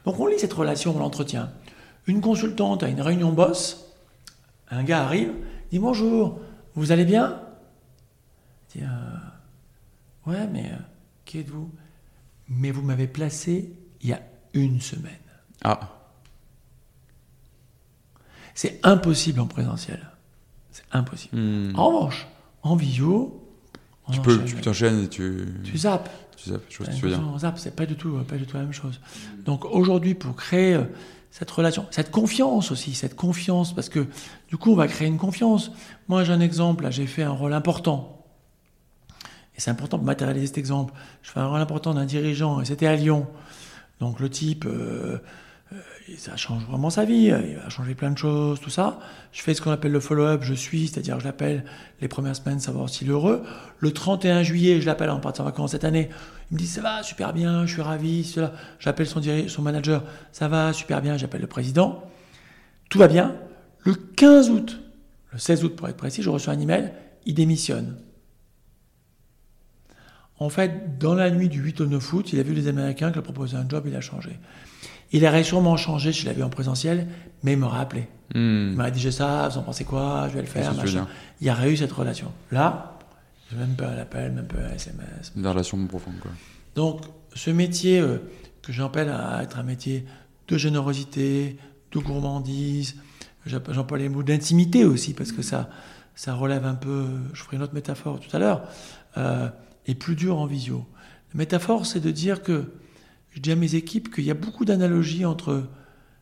Donc on lit cette relation, on l'entretient. Une consultante à une réunion boss, un gars arrive, dit bonjour, vous allez bien? Il dit, euh, ouais, mais euh, qui êtes-vous? Mais vous m'avez placé il y a une semaine. Ah. C'est impossible en présentiel. C'est impossible. Hmm. En revanche, en visio, on Tu peux, tu t'enchaînes et tu. tu zappes. Tu zappes, je vois ce Ouais, que tu veux dire. c'est pas du tout, pas du tout la même chose. Donc aujourd'hui, pour créer euh, cette relation, cette confiance aussi, cette confiance, parce que du coup, on va créer une confiance. Moi, j'ai un exemple, là, j'ai fait un rôle important. Et c'est important pour matérialiser cet exemple. Je fais un rôle important d'un dirigeant, et c'était à Lyon. Donc le type, euh, ça change vraiment sa vie, il va changer plein de choses, tout ça. Je fais ce qu'on appelle le follow-up, je suis, c'est-à-dire je l'appelle les premières semaines, savoir s'il est heureux. Le 31 juillet, je l'appelle en partant en vacances cette année. Il me dit ça va, super bien, je suis ravi, cela. J'appelle son, son manager, ça va, super bien, j'appelle le président. Tout va bien. Le 15 août, le 16 août pour être précis, je reçois un email, il démissionne. En fait, dans la nuit du 8 au 9 août, il a vu les Américains qui lui proposaient un job, il a changé. Il aurait sûrement changé si je l'avais en présentiel, mais il m'aurait appelé. Il Hmm. m'a rédigé ça, vous en pensez quoi Je vais le faire, machin. Il y aurait eu cette relation. Là, même pas un appel, même pas un SMS. Une relation profonde, quoi. Donc, ce métier euh, que j'appelle à être un métier de générosité, de gourmandise, j'emploie les mots d'intimité aussi, parce que ça, ça relève un peu, je ferai une autre métaphore tout à l'heure, euh, est plus dur en visio. La métaphore, c'est de dire que, je dis à mes équipes qu'il y a beaucoup d'analogies entre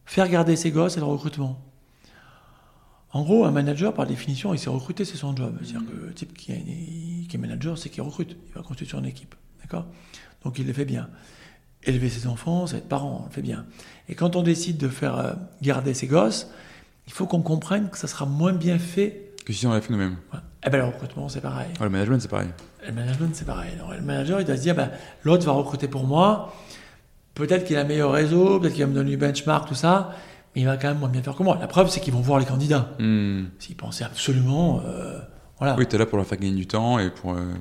faire garder ses gosses et le recrutement. En gros, un manager, par définition, il s'est recruté, c'est son job. C'est-à-dire que le type qui est, manager, c'est qu'il recrute. Il va constituer une équipe. D'accord? Donc il le fait bien. Élever ses enfants, c'est être parent, on le fait bien. Et quand on décide de faire euh, garder ses gosses, il faut qu'on comprenne que ça sera moins bien fait. Que si on l'a fait nous-mêmes. Eh ben, le recrutement, c'est pareil. Ouais, le management, c'est pareil. Le management, c'est pareil. Alors, le manager, il doit se dire, ben, l'autre va recruter pour moi. Peut-être qu'il a un meilleur réseau, peut-être qu'il va me donner du benchmark, tout ça, mais il va quand même moins bien faire que moi. La preuve, c'est qu'ils vont voir les candidats. Hmm. S'ils pensaient absolument, euh, voilà. Oui, t'es là pour leur faire gagner du temps et pour. euh,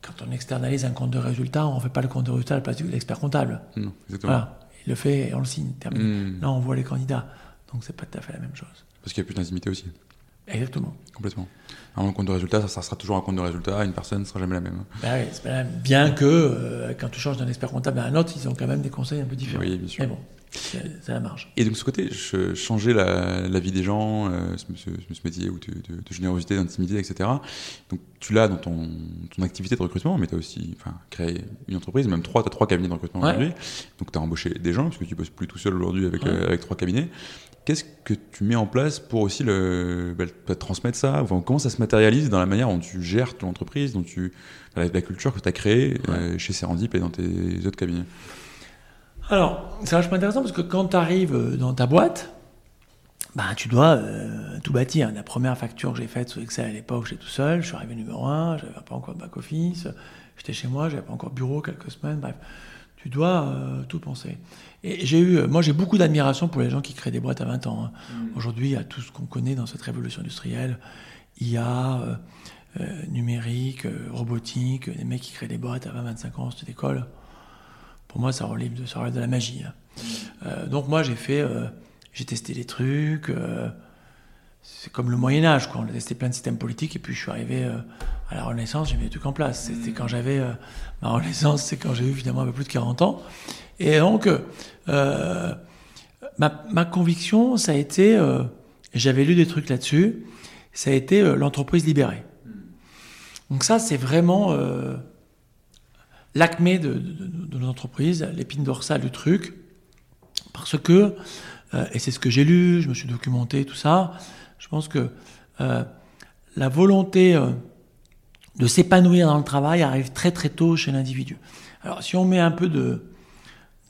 Quand on externalise un compte de résultat, on ne fait pas le compte de résultat à la place de l'expert comptable. Non, exactement. Voilà. Il le fait et on le signe, terminé. Hmm. Là, on voit les candidats. Donc, c'est pas tout à fait la même chose. Parce qu'il n'y a plus d'intimité aussi. Exactement. Complètement. Un compte de résultat, ça, ça sera toujours un compte de résultat. Une personne ne sera jamais la même. Oui, c'est pas la même. Bien que, euh, quand tu changes d'un expert comptable à un autre, ils ont quand même des conseils un peu différents. Oui, bien sûr. Mais bon, c'est la marge. Et donc, de ce côté, je- changer la, la vie des gens, euh, ce, ce- ce métier où de, de- de générosité, d'intimité, etc. Donc, tu l'as dans ton, ton activité de recrutement, mais tu as aussi enfin, créé une entreprise, même trois, tu as trois cabinets de recrutement Ouais. aujourd'hui. Donc, tu as embauché des gens, parce que tu bosses plus tout seul aujourd'hui avec, Ouais. euh, avec trois cabinets. Qu'est-ce que tu mets en place pour aussi le, bah, le- transmettre ça Enfin, Comment ça se matérialise dans la manière dont tu gères ton entreprise, dont tu, dans la, la culture que tu as créée euh, chez Serendip et dans tes autres cabinets? Alors, c'est vachement intéressant parce que quand tu arrives dans ta boîte, bah, tu dois euh, tout bâtir. La première facture que j'ai faite sur Excel à l'époque, j'étais tout seul, je suis arrivé numéro un, j'avais pas encore de back-office, j'étais chez moi, j'avais pas encore bureau quelques semaines, bref. tu dois euh, tout penser. Et j'ai eu, moi j'ai beaucoup d'admiration pour les gens qui créent des boîtes à 20 ans. hein. Mm. Aujourd'hui, il y a tout ce qu'on connaît dans cette révolution industrielle, IA, euh, euh, numérique, euh, robotique, des mecs qui créent des boîtes à 20-25 ans, c'est d'école. Pour moi, ça relève de, ça relève de la magie. hein. Euh, donc moi, j'ai fait, j'ai testé des trucs. c'est comme le Moyen Âge, quoi. On a testé plein de systèmes politiques et puis je suis arrivé à la Renaissance, j'ai mis des trucs en place. C'était quand j'avais ma Renaissance, c'est quand j'ai eu finalement un peu plus de 40 ans. Et donc, ma, ma conviction, ça a été, euh, j'avais lu des trucs là-dessus, ça a été euh, l'entreprise libérée. Donc ça, c'est vraiment euh, l'acmé de, de, de, entreprises, l'épine dorsale du truc, parce que, euh, et c'est ce que j'ai lu, je me suis documenté, tout ça, je pense que euh, la volonté euh, de s'épanouir dans le travail arrive très très tôt chez l'individu. Alors si on met un peu de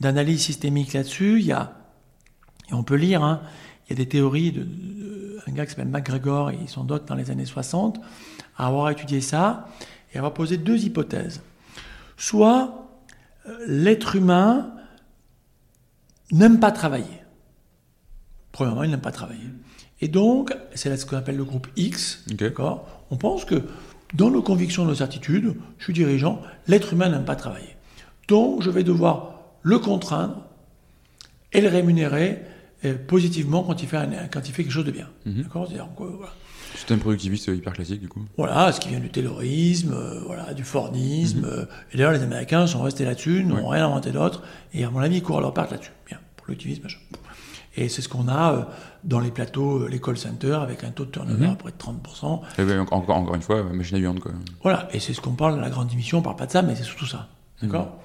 d'analyse systémique là-dessus, il y a, et on peut lire, hein, il y a des théories de, un gars qui s'appelle McGregor, et ils sont d'autres dans les années 60, à avoir étudié ça, et avoir posé deux hypothèses. Soit euh, l'être humain n'aime pas travailler. Premièrement, il n'aime pas travailler. Et donc, c'est là ce qu'on appelle le groupe X, d'accord? On pense que dans nos convictions, nos certitudes, je suis dirigeant, l'être humain n'aime pas travailler. Donc, je vais devoir le contraindre et le rémunérer euh, positivement quand il, fait un- quand il fait quelque chose de bien. Mhm. D'accord? Voilà. Système productiviste hyper classique, du coup. Voilà, ce qui vient du taylorisme, euh, voilà, du fordisme. euh, et d'ailleurs, les Américains sont restés là-dessus, n'ont Ouais. rien inventé d'autre. Et à mon avis, ils courent à leur part là-dessus. Bien, productivisme, machin. Et c'est ce qu'on a euh, dans les plateaux, les call centers, avec un taux de turnover Mhm. à près de 30%. Et encore, encore, encore une fois, machine à viande, quoi. Voilà, et c'est ce qu'on parle dans la grande émission, on parle pas de ça, mais c'est surtout ça. D'accord?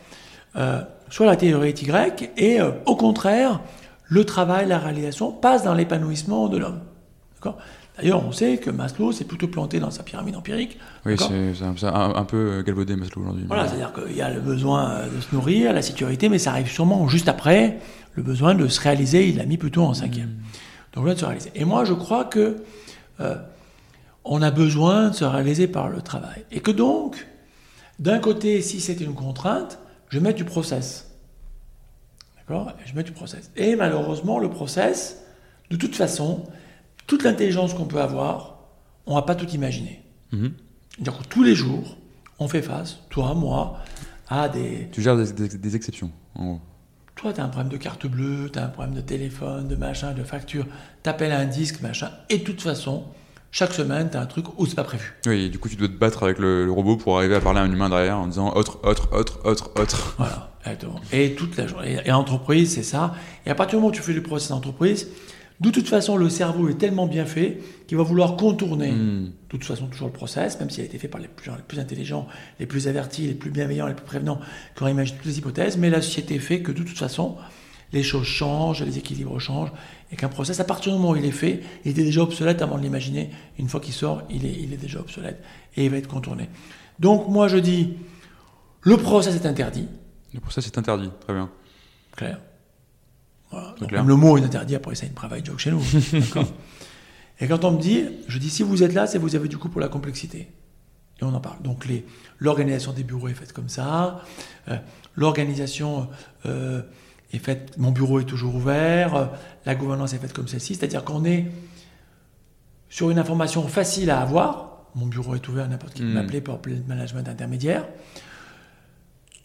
Euh, Soit la théorie Y, et euh, au contraire, le travail, la réalisation passe dans l'épanouissement de l'homme. D'accord? D'ailleurs, on sait que Maslow s'est plutôt planté dans sa pyramide empirique. Oui, c'est un, peu galvaudé, Maslow, aujourd'hui. Voilà, c'est-à-dire qu'il y a le besoin euh, de se nourrir, la sécurité, mais ça arrive sûrement juste après le besoin de se réaliser. Il l'a mis plutôt en cinquième. Donc là, de se réaliser. Et moi, je crois que euh, on a besoin de se réaliser par le travail. Et que donc, d'un côté, si c'est une contrainte, je mettre du process. D'accord? Je mets du process. Et malheureusement, le process, de toute façon, toute l'intelligence qu'on peut avoir, on va pas tout imaginer. Mhm. C'est-à-dire que tous les jours, on fait face, toi, moi, à des... Tu gères des, des- des exceptions, en gros. Toi, tu as un problème de carte bleue, tu as un problème de téléphone, de machin, de facture, t'appelles à un disque, machin, et de toute façon, chaque semaine, tu as un truc où c'est pas prévu. Oui, et du coup, tu dois te battre avec le, le robot pour arriver à parler à un humain derrière en disant autre, autre, autre, autre, autre. Voilà, exactement. Et toute la journée. Et l'entreprise, c'est ça. Et à partir du moment où tu fais du process d'entreprise, de toute façon, le cerveau est tellement bien fait qu'il va vouloir contourner, Hmm. de toute façon, toujours le process, même s'il a été fait par les plus, les plus intelligents, les plus avertis, les plus bienveillants, les plus prévenants, qui auraient imaginé toutes les hypothèses. Mais la société fait que de toute façon, les choses changent, les équilibres changent, et qu'un process, à partir du moment où il est fait, il était déjà obsolète avant de l'imaginer. Une fois qu'il sort, il est, il est déjà obsolète et il va être contourné. Donc, moi, je dis, le process est interdit. Le process est interdit, très bien. Clair. Voilà. C'est Donc, clair. même le mot est interdit, après ça, une private joke chez nous. *laughs* D'accord Et quand on me dit, je dis, si vous êtes là, c'est vous avez du coup pour la complexité. Et on en parle. Donc les- l'organisation des bureaux est faite comme ça. Euh, l'organisation euh, est faite, mon bureau est toujours ouvert. la gouvernance est faite comme celle-ci. C'est-à-dire qu'on est sur une information facile à avoir. Mon bureau est ouvert, n'importe qui peut Mm. m'appeler pour appeler le management intermédiaire.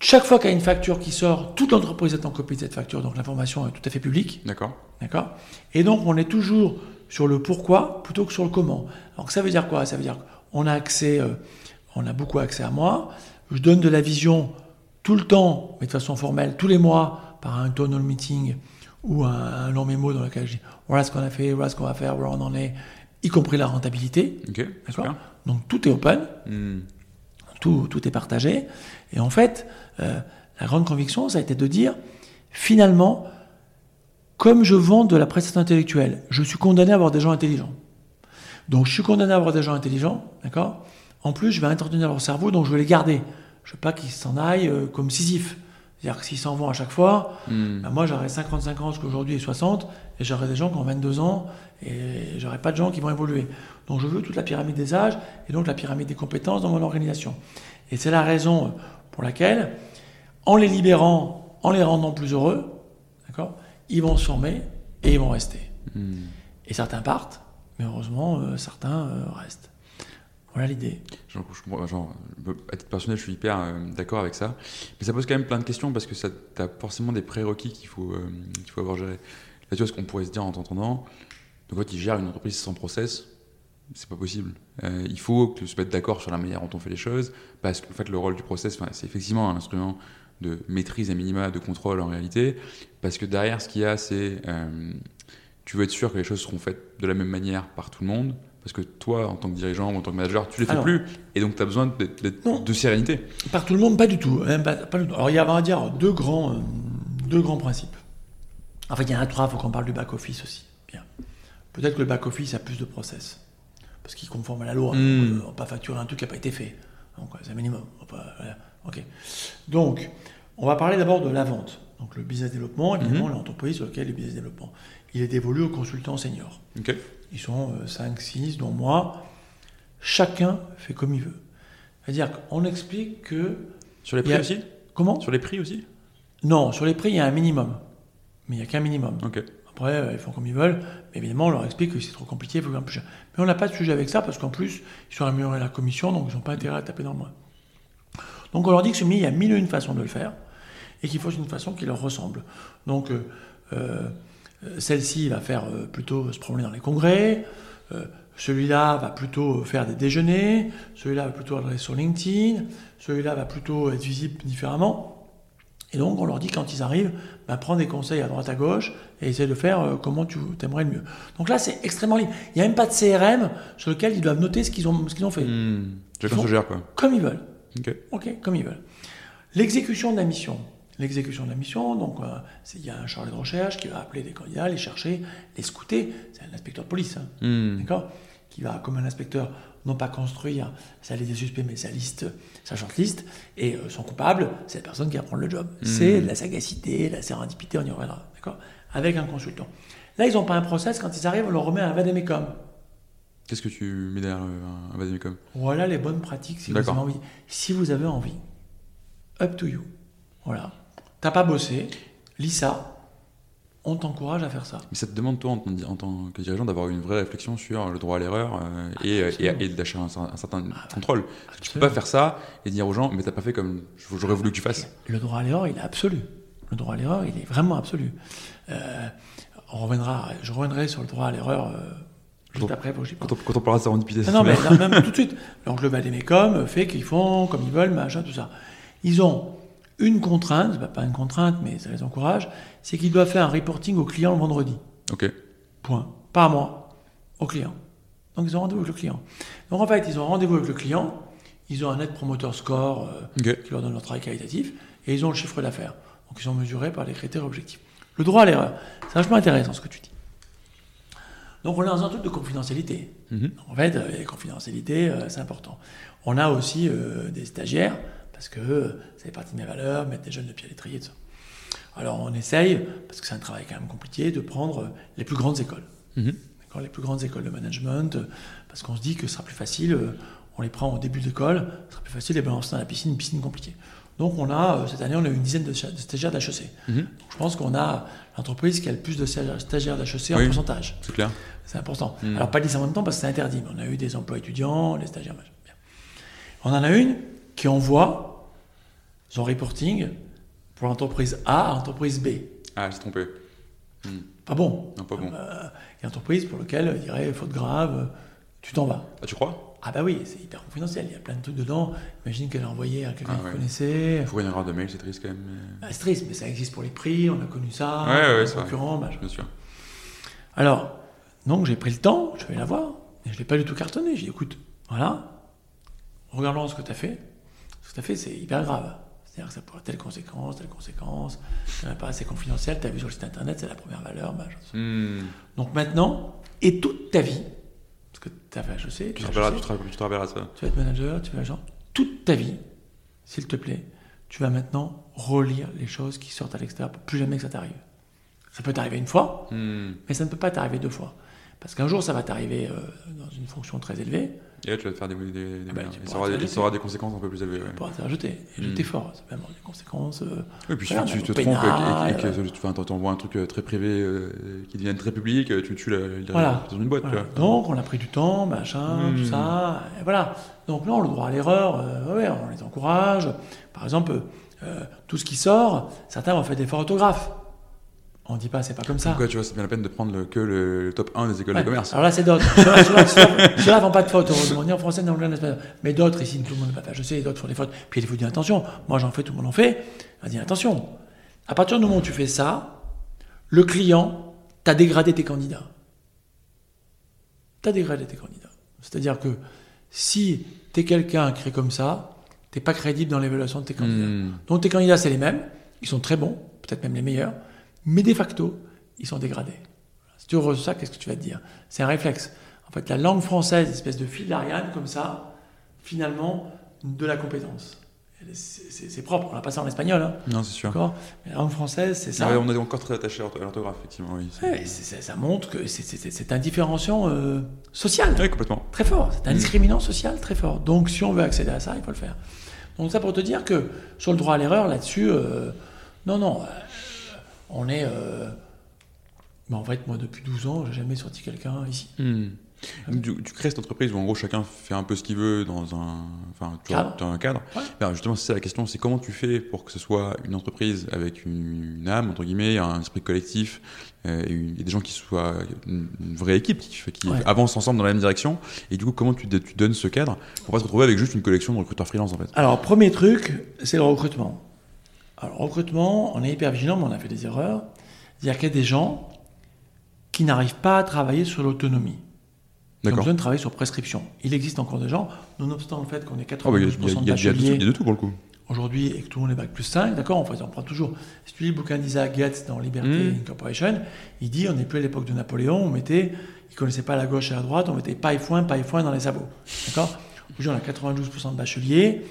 Chaque fois qu'il y a une facture qui sort, toute l'entreprise est en copie de cette facture, donc l'information est tout à fait publique. D'accord D'accord? Et donc, on est toujours sur le pourquoi plutôt que sur le comment. Alors, ça veut dire quoi? Ça veut dire qu'on a accès, euh, on a beaucoup accès à moi. Je donne de la vision tout le temps, mais de façon formelle, tous les mois, par un hall meeting ou un, un long mémo dans lequel je dis voilà ce qu'on a fait, voilà ce qu'on va faire, voilà où on en est, y compris la rentabilité. Donc, tout est open Hmm. tout, tout est partagé. Et en fait, euh, la grande conviction, ça a été de dire, finalement, comme je vends de la prestation intellectuelle, je suis condamné à avoir des gens intelligents. Donc je suis condamné à avoir des gens intelligents, d'accord? En plus, je vais entretenir leur cerveau, donc je vais les garder. Je veux pas qu'ils s'en aillent euh, comme Sisyphe. C'est-à-dire que s'ils s'en vont à chaque fois, Hmm. ben moi j'aurai 55 ans, qu'aujourd'hui est 60, et j'aurai des gens qui ont 22 ans, et j'aurai pas de gens qui vont évoluer. Donc je veux toute la pyramide des âges, et donc la pyramide des compétences dans mon organisation. Et c'est la raison pour laquelle, en les libérant, en les rendant plus heureux, d'accord, ils vont se former et ils vont rester. Hmm. Et certains partent, mais heureusement, euh, certains euh, restent. Voilà l'idée. Genre, à titre personnel, je suis hyper euh, d'accord avec ça. Mais ça pose quand même plein de questions parce que ça as forcément des prérequis qu'il faut, euh, qu'il faut avoir géré. Là, tu vois, ce qu'on pourrait se dire en t'entendant, donc quand ils gèrent une entreprise sans process, c'est pas possible. Euh, il faut que se mettre d'accord sur la manière dont on fait les choses parce qu'en fait, le rôle du process, c'est effectivement un instrument de maîtrise à minima, de contrôle en réalité. Parce que derrière, ce qu'il y a, c'est. tu veux être sûr que les choses seront faites de la même manière par tout le monde. Parce que toi, en tant que dirigeant ou en tant que manager, tu les fais plus. Et donc, tu as besoin de sérénité. Par tout le monde, pas du tout. hein, pas- pas du tout. Alors il y a, on va dire, deux grands, euh, deux grands principes. En fait, il y en a trois, il faut qu'on parle du back-office aussi. Bien. Peut-être que le back-office a plus de process. Parce qu'il conforme à la loi. Mm. Euh, On ne va pas facturer un truc qui n'a pas été fait. Donc, c'est un minimum. On va pas- voilà. Ok. Donc, on va parler d'abord de la vente. Donc, le business développement, évidemment, Mhm. l'entreprise sur laquelle le business développement. Il est dévolu aux consultants seniors. Ok. Ils sont 5, 6, dont moi. Chacun fait comme il veut. C'est-à-dire qu'on explique que. Sur les prix a- aussi? Comment? Sur les prix aussi? Non, sur les prix, il y a un minimum. Mais il n'y a qu'un minimum. Ok. Après, euh, ils font comme ils veulent. Mais évidemment, on leur explique que c'est trop compliqué, il faut même plus cher. Mais on n'a pas de sujet avec ça parce qu'en plus, ils sont améliorés la commission, donc ils n'ont pas intérêt à taper dans le moins. Donc on leur dit que ce il y a mille et une façons de le faire et qu'il faut une façon qui leur ressemble. Donc euh, euh, euh, celle-ci va faire euh, plutôt se promener dans les congrès, euh, celui-là va plutôt faire des déjeuners, celui-là va plutôt adresser sur LinkedIn, celui-là va plutôt être visible différemment. Et donc, on leur dit quand ils arrivent, bah, prends des conseils à droite à gauche et essaie de faire euh, comment tu aimerais le mieux. Donc là, c'est extrêmement libre. Il n'y a même pas de CRM sur lequel ils doivent noter ce qu'ils ont, ce qu'ils ont fait. Chacun Ils gère, quoi. Comme ils veulent. Ok, comme ils veulent. L'exécution de la mission. L'exécution de la mission, donc euh, c'est- il y a un chargé de recherche qui va appeler des candidats, les chercher, les scouter. C'est un inspecteur de police. hein. Hmm. D'accord? Qui va, comme un inspecteur, non pas construire sa liste des suspects, mais sa liste, sa shortlist. Et euh, son coupable, c'est la personne qui va prendre le job. C'est de la sagacité, la sérendipité, on y reviendra. D'accord? Avec un consultant. Là, ils n'ont pas un process. Quand ils arrivent, on leur remet un vademecum. Qu'est-ce que tu mets derrière euh, un, vademecum? Voilà les bonnes pratiques si vous avez envie. Si vous avez envie, up to you. Voilà. T'as pas bossé, lis ça. On t'encourage à faire ça. Mais ça te demande, toi, en, tant- que dirigeant, d'avoir une vraie réflexion sur le droit à l'erreur euh, et, euh, et, et d'acheter un, un certain Ah, contrôle. Tu peux pas faire ça et dire aux gens, mais t'as pas fait comme j'aurais voulu que tu fasses. Le droit à l'erreur, il est absolu. Le droit à l'erreur, il est vraiment absolu. Euh, on reviendra, je reviendrai sur le droit à l'erreur euh, juste Quand- après. Quand on, quand on parlera de serendipité, Non, non, mais non, même *laughs* tout de suite. Donc le Vademecum fait qu'ils font comme ils veulent, machin, tout ça. Ils ont une contrainte, c'est pas- une contrainte, mais ça les encourage, c'est qu'ils doivent faire un reporting au client le vendredi. Ok. Point. Par mois. Au client. Donc ils ont rendez-vous avec le client. Donc en fait, ils ont rendez-vous avec le client, ils ont un net promoteur score euh, qui leur donne leur travail qualitatif, et ils ont le chiffre d'affaires. Donc ils sont mesurés par les critères objectifs. Le droit à l'erreur, c'est vachement intéressant ce que tu dis. Donc on est dans un truc de confidentialité. Mhm. En fait, euh, la confidentialité, euh, c'est important. On a aussi euh, des stagiaires, parce que euh, ça fait partie de mes valeurs, mettre des jeunes de pied à l'étrier, tout ça. Alors on essaye, parce que c'est un travail quand même compliqué, de prendre les plus grandes écoles. Mhm. D'accord, les plus grandes écoles de management, euh, parce qu'on se dit que ce sera plus facile, euh, on les prend au début de l'école, ce sera plus facile de les balancer dans la piscine, une piscine compliquée. Donc on a, cette année, on a eu une dizaine de, stagiaires d'HEC. Mhm. Donc je pense qu'on a l'entreprise qui a le plus de stagiaires d'HEC en Oui. pourcentage. C'est clair. C'est important. Mm. Alors, pas le lycée en même temps parce que c'est interdit, mais on a eu des emplois étudiants, les stagiaires. Bien. On en a une qui envoie son reporting pour l'entreprise A à l'entreprise B. Ah, j'ai trompé. Pas bon. Non, pas bon. Euh, il y a une entreprise pour laquelle il dirait faute grave, tu t'en vas. Ah, tu crois? Ah bah oui, c'est hyper confidentiel, il y a plein de trucs dedans. Imagine qu'elle a envoyé à quelqu'un Ah qu'elle ouais. connaissait. Faut une erreur de mail, c'est triste quand même. Bah, c'est triste, mais ça existe pour les prix, on a connu ça, Ouais, ouais, c'est concurrent. Bien sûr. Alors, donc j'ai pris le temps, je vais la voir, et je ne l'ai pas du tout cartonné. J'ai dit, écoute, voilà, regardons ce que tu as fait. Ce que tu as fait, c'est hyper grave. C'est-à-dire que ça pourrait avoir telle conséquence, telle conséquence, ça n'est pas assez confidentiel, tu as vu sur le site internet, c'est la première valeur, machin. Hmm. Donc maintenant, et toute ta vie, parce que tu as fait HEC, Tu tu rappelleras- tu te rappelleras de ça. tu vas être manager, tu vas être agent, toute ta vie, s'il te plaît, tu vas maintenant relire les choses qui sortent à l'extérieur pour plus jamais que ça t'arrive. Ça peut t'arriver une fois, Hmm. mais ça ne peut pas t'arriver deux fois. Parce qu'un jour, ça va t'arriver euh, dans une fonction très élevée. Et là, tu vas te faire des. des, des- Ah bah, ça, aura des, jeter. ça aura des conséquences un peu plus élevées. Ouais. Tu pourras te faire jeter. Et jeter Mm. fort. Ça peut avoir des conséquences. euh, Oui, puis Voilà, si tu te trompes et, que- et que tu enfin, t'envoies un truc euh, très privé euh, qui devienne très public, euh, tu tues la, la- Voilà. dans une boîte. Voilà. Donc, on a pris du temps, machin, tout ça. Et voilà. Donc, non, le droit à l'erreur, euh, ouais, on les encourage. Par exemple, tout ce qui sort, certains vont faire des fautes orthographes. On dit pas, c'est pas comme ça. Ouais, tu vois, c'est bien la peine de prendre le- que le, le top 1 des écoles Ouais. de commerce. Alors là, c'est d'autres. Ceux-là, *laughs* font pas de fautes, heureusement, ni en français, ni en anglais, ni en espagnol. Mais d'autres, ici, tout le monde ne pas faire. Je sais, d'autres font des fautes. Puis il faut dire attention. Moi, j'en fais, tout le monde en fait. On dit attention. À partir du moment où tu fais ça, le client t'a dégradé tes candidats. T'as dégradé tes candidats. C'est-à-dire que si tu es quelqu'un qui est comme ça, t'es pas crédible dans l'évaluation de tes candidats. Hmm. Donc tes candidats, c'est les mêmes, ils sont très bons, peut-être même les meilleurs, mais de facto, ils sont dégradés. Si tu reçois ça, qu'est-ce que tu vas te dire? C'est un réflexe. En fait, la langue française, espèce de fil d'Ariane, comme ça, finalement, de la compétence. C'est propre, on l'a pas ça en espagnol, hein, Non, c'est sûr. Mais la langue française, c'est ça. Ah ouais, on est encore très attaché à l'ortho- à l'orthographe, effectivement. Oui, Ouais, ça montre que c'est- un différenciant euh, social. Ouais, complètement. Très fort. C'est un Mm. discriminant social très fort. Donc, si on veut accéder à ça, il faut le faire. Donc, ça pour te dire que sur le droit à l'erreur, là-dessus, euh, non, non, euh, on est. euh, mais en fait, moi, depuis 12 ans, j'ai jamais sorti quelqu'un ici. Hmm. Tu, tu crées cette entreprise où en gros chacun fait un peu ce qu'il veut dans un, enfin, tu vois, Cadre. dans un cadre. Ouais. Ben, justement, c'est la question, c'est comment tu fais pour que ce soit une entreprise avec une, une âme, entre guillemets, un esprit collectif, euh, et, une- et des gens qui soient une, une vraie équipe, qui, fait- qui Ouais. avancent ensemble dans la même direction. Et du coup, comment tu, tu donnes ce cadre pour pas se retrouver avec juste une collection de recruteurs freelance en fait? Alors, premier truc, c'est le recrutement. Alors, recrutement, on est hyper vigilant, mais on a fait des erreurs. C'est-à-dire qu'il y a des gens qui n'arrivent pas à travailler sur l'autonomie. Ils ont besoin de travailler sur prescription. Il existe encore des gens, nonobstant le fait qu'on est Ah bah, y, a- 92% il y a- de bacheliers il y a de tout pour le coup. aujourd'hui et que tout le monde est bac plus 5, d'accord on, on prend toujours. Si tu lis le bouquin d'Isaac Getz dans Liberty Mm. Incorporation, il dit on n'est plus à l'époque de Napoléon, on mettait, il connaissait pas la gauche et la droite, on mettait paille foin, paille foin dans les sabots. D'accord Aujourd'hui on a 92% de bacheliers,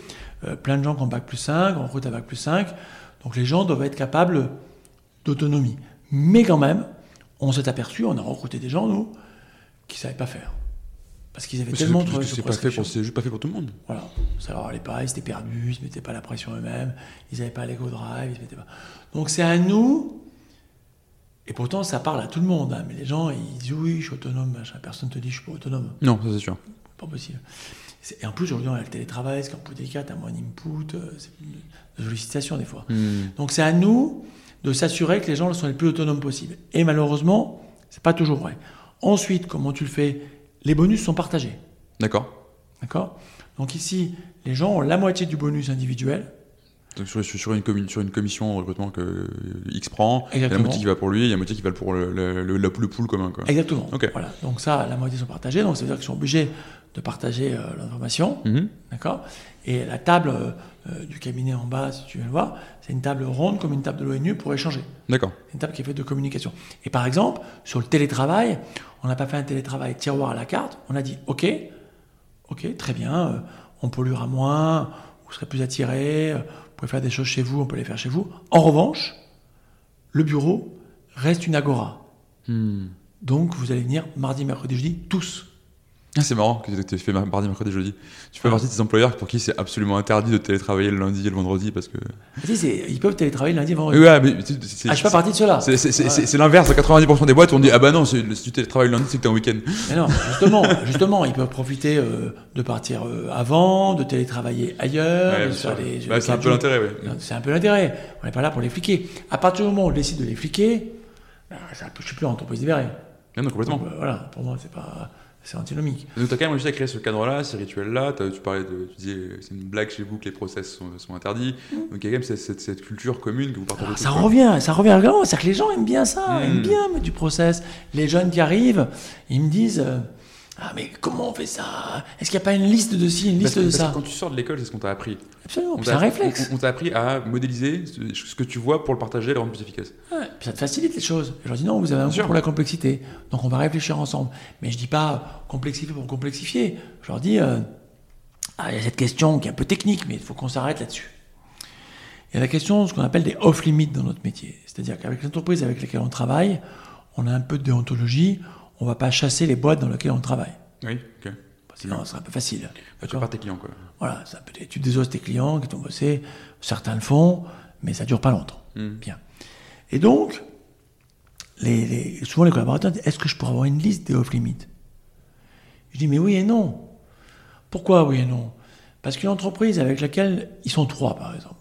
euh, plein de gens qui ont bac plus 5, en route à bac plus 5, donc les gens doivent être capables d'autonomie. Mais quand même, on s'est aperçu, on a recruté des gens, nous, qui ne savaient pas faire. Parce qu'ils avaient tellement parce que c'est pas fait prescription. pour, c'est juste pas fait pour tout le monde. Voilà, ça leur allait pas, ils étaient perdus, ils se mettaient pas la pression eux-mêmes, ils n'avaient pas l'ego drive, ils se mettaient pas. Donc c'est à nous, et pourtant ça parle à tout le monde, hein, mais les gens ils disent oui, je suis autonome, machin. personne te dit je suis pas autonome, Non, ça c'est sûr. pas possible. Et en plus aujourd'hui on a le télétravail, c'est qu'en plus des cas, t'as moins d'input, euh, de sollicitation des fois. Hmm. Donc c'est à nous de s'assurer que les gens sont les plus autonomes possible. Et malheureusement, c'est pas toujours vrai. Ensuite, comment tu le fais? Les bonus sont partagés. D'accord. D'accord? Donc ici, les gens ont la moitié du bonus individuel. Donc sur, une, sur une commission de recrutement que euh, X prend, il y a la moitié qui va pour lui, il y a la moitié qui va pour le, le, le, le- pool commun. Quoi. Exactement. Ok. Voilà. Donc ça, la moitié sont partagés. Donc ça veut dire qu'ils sont obligés de partager euh, l'information. Mhm. D'accord? Et la table euh, euh, du cabinet en bas, si tu veux le voir, c'est une table ronde comme une table de l'ONU pour échanger. D'accord. C'est une table qui est faite de communication. Et par exemple, sur le télétravail, on n'a pas fait un télétravail tiroir à la carte. On a dit, OK, OK, très bien, euh, on polluera moins, vous serez plus attirés, euh, vous pouvez faire des choses chez vous, on peut les faire chez vous. En revanche, le bureau reste une agora. Hmm. Donc, vous allez venir mardi, mercredi, jeudi, tous. Ah, c'est marrant que tu aies fait mar- mardi, mercredi, jeudi. Tu fais Ah. partie de ces employeurs pour qui c'est absolument interdit de télétravailler le lundi et le vendredi parce que. Tu sais, c'est- ils peuvent télétravailler lundi, vendredi. Ouais, mais c'est- c'est- ah, je suis pas partie de cela. c'est- c'est l'inverse. À 90% des boîtes, on dit Ah bah non, si tu télétravailles le lundi, c'est que t'es en week-end. Mais non, justement, *laughs* justement, ils peuvent profiter euh, de partir euh, avant, de télétravailler ailleurs, Ouais, de Bah, c'est un peu l'intérêt, ouais. C'est un peu l'intérêt. On n'est pas là pour les fliquer. À partir du moment où on décide de les fliquer, ben, je suis plus en entreprise libérée. Non, non, complètement. Donc, euh, voilà, pour moi, c'est pas, c'est antinomique. Donc t'as quand même réussi à créer ce cadre-là, ces rituels-là. Tu parlais de, tu disais, c'est une blague chez vous que les process sont, sont interdits. Donc il y a quand même cette, cette- cette culture commune que vous partagez. Alors, tous, ça quoi. revient, ça revient régulièrement. C'est-à-dire que les gens aiment bien ça, Mm. aiment bien du process. Les jeunes qui arrivent, ils me disent euh, Ah, mais comment on fait ça Est-ce qu'il n'y a pas une liste de ci, une liste de parce ça? que quand tu sors de l'école, c'est ce qu'on t'a appris. Absolument, c'est un réflexe. On, on t'a appris à modéliser ce, ce que tu vois pour le partager et le rendre plus efficace. Ouais, puis ça te facilite les choses. Je leur dis non, vous avez un goût pour la complexité. Donc on va réfléchir ensemble. Mais je dis pas complexifier pour complexifier. Je leur dis, euh, ah, il y a cette question qui est un peu technique, mais il faut qu'on s'arrête là-dessus. Il y a la question de ce qu'on appelle des off-limits dans notre métier. C'est-à-dire qu'avec l'entreprise avec laquelle on travaille, on a un peu de déontologie. On va pas chasser les boîtes dans lesquelles on travaille. Oui, ok. Sinon, c'est un peu facile. Bah, tu pars tes clients, quoi. Voilà, ça peut être, tu désosses tes clients qui t'ont bossé, certains le font, mais ça dure pas longtemps. Hmm. Bien. Et donc, les, les- souvent les collaborateurs disent Est-ce que je pourrais avoir une liste des off-limits Je dis Mais oui et non. Pourquoi oui et non? Parce qu'une entreprise avec laquelle ils sont trois, par exemple,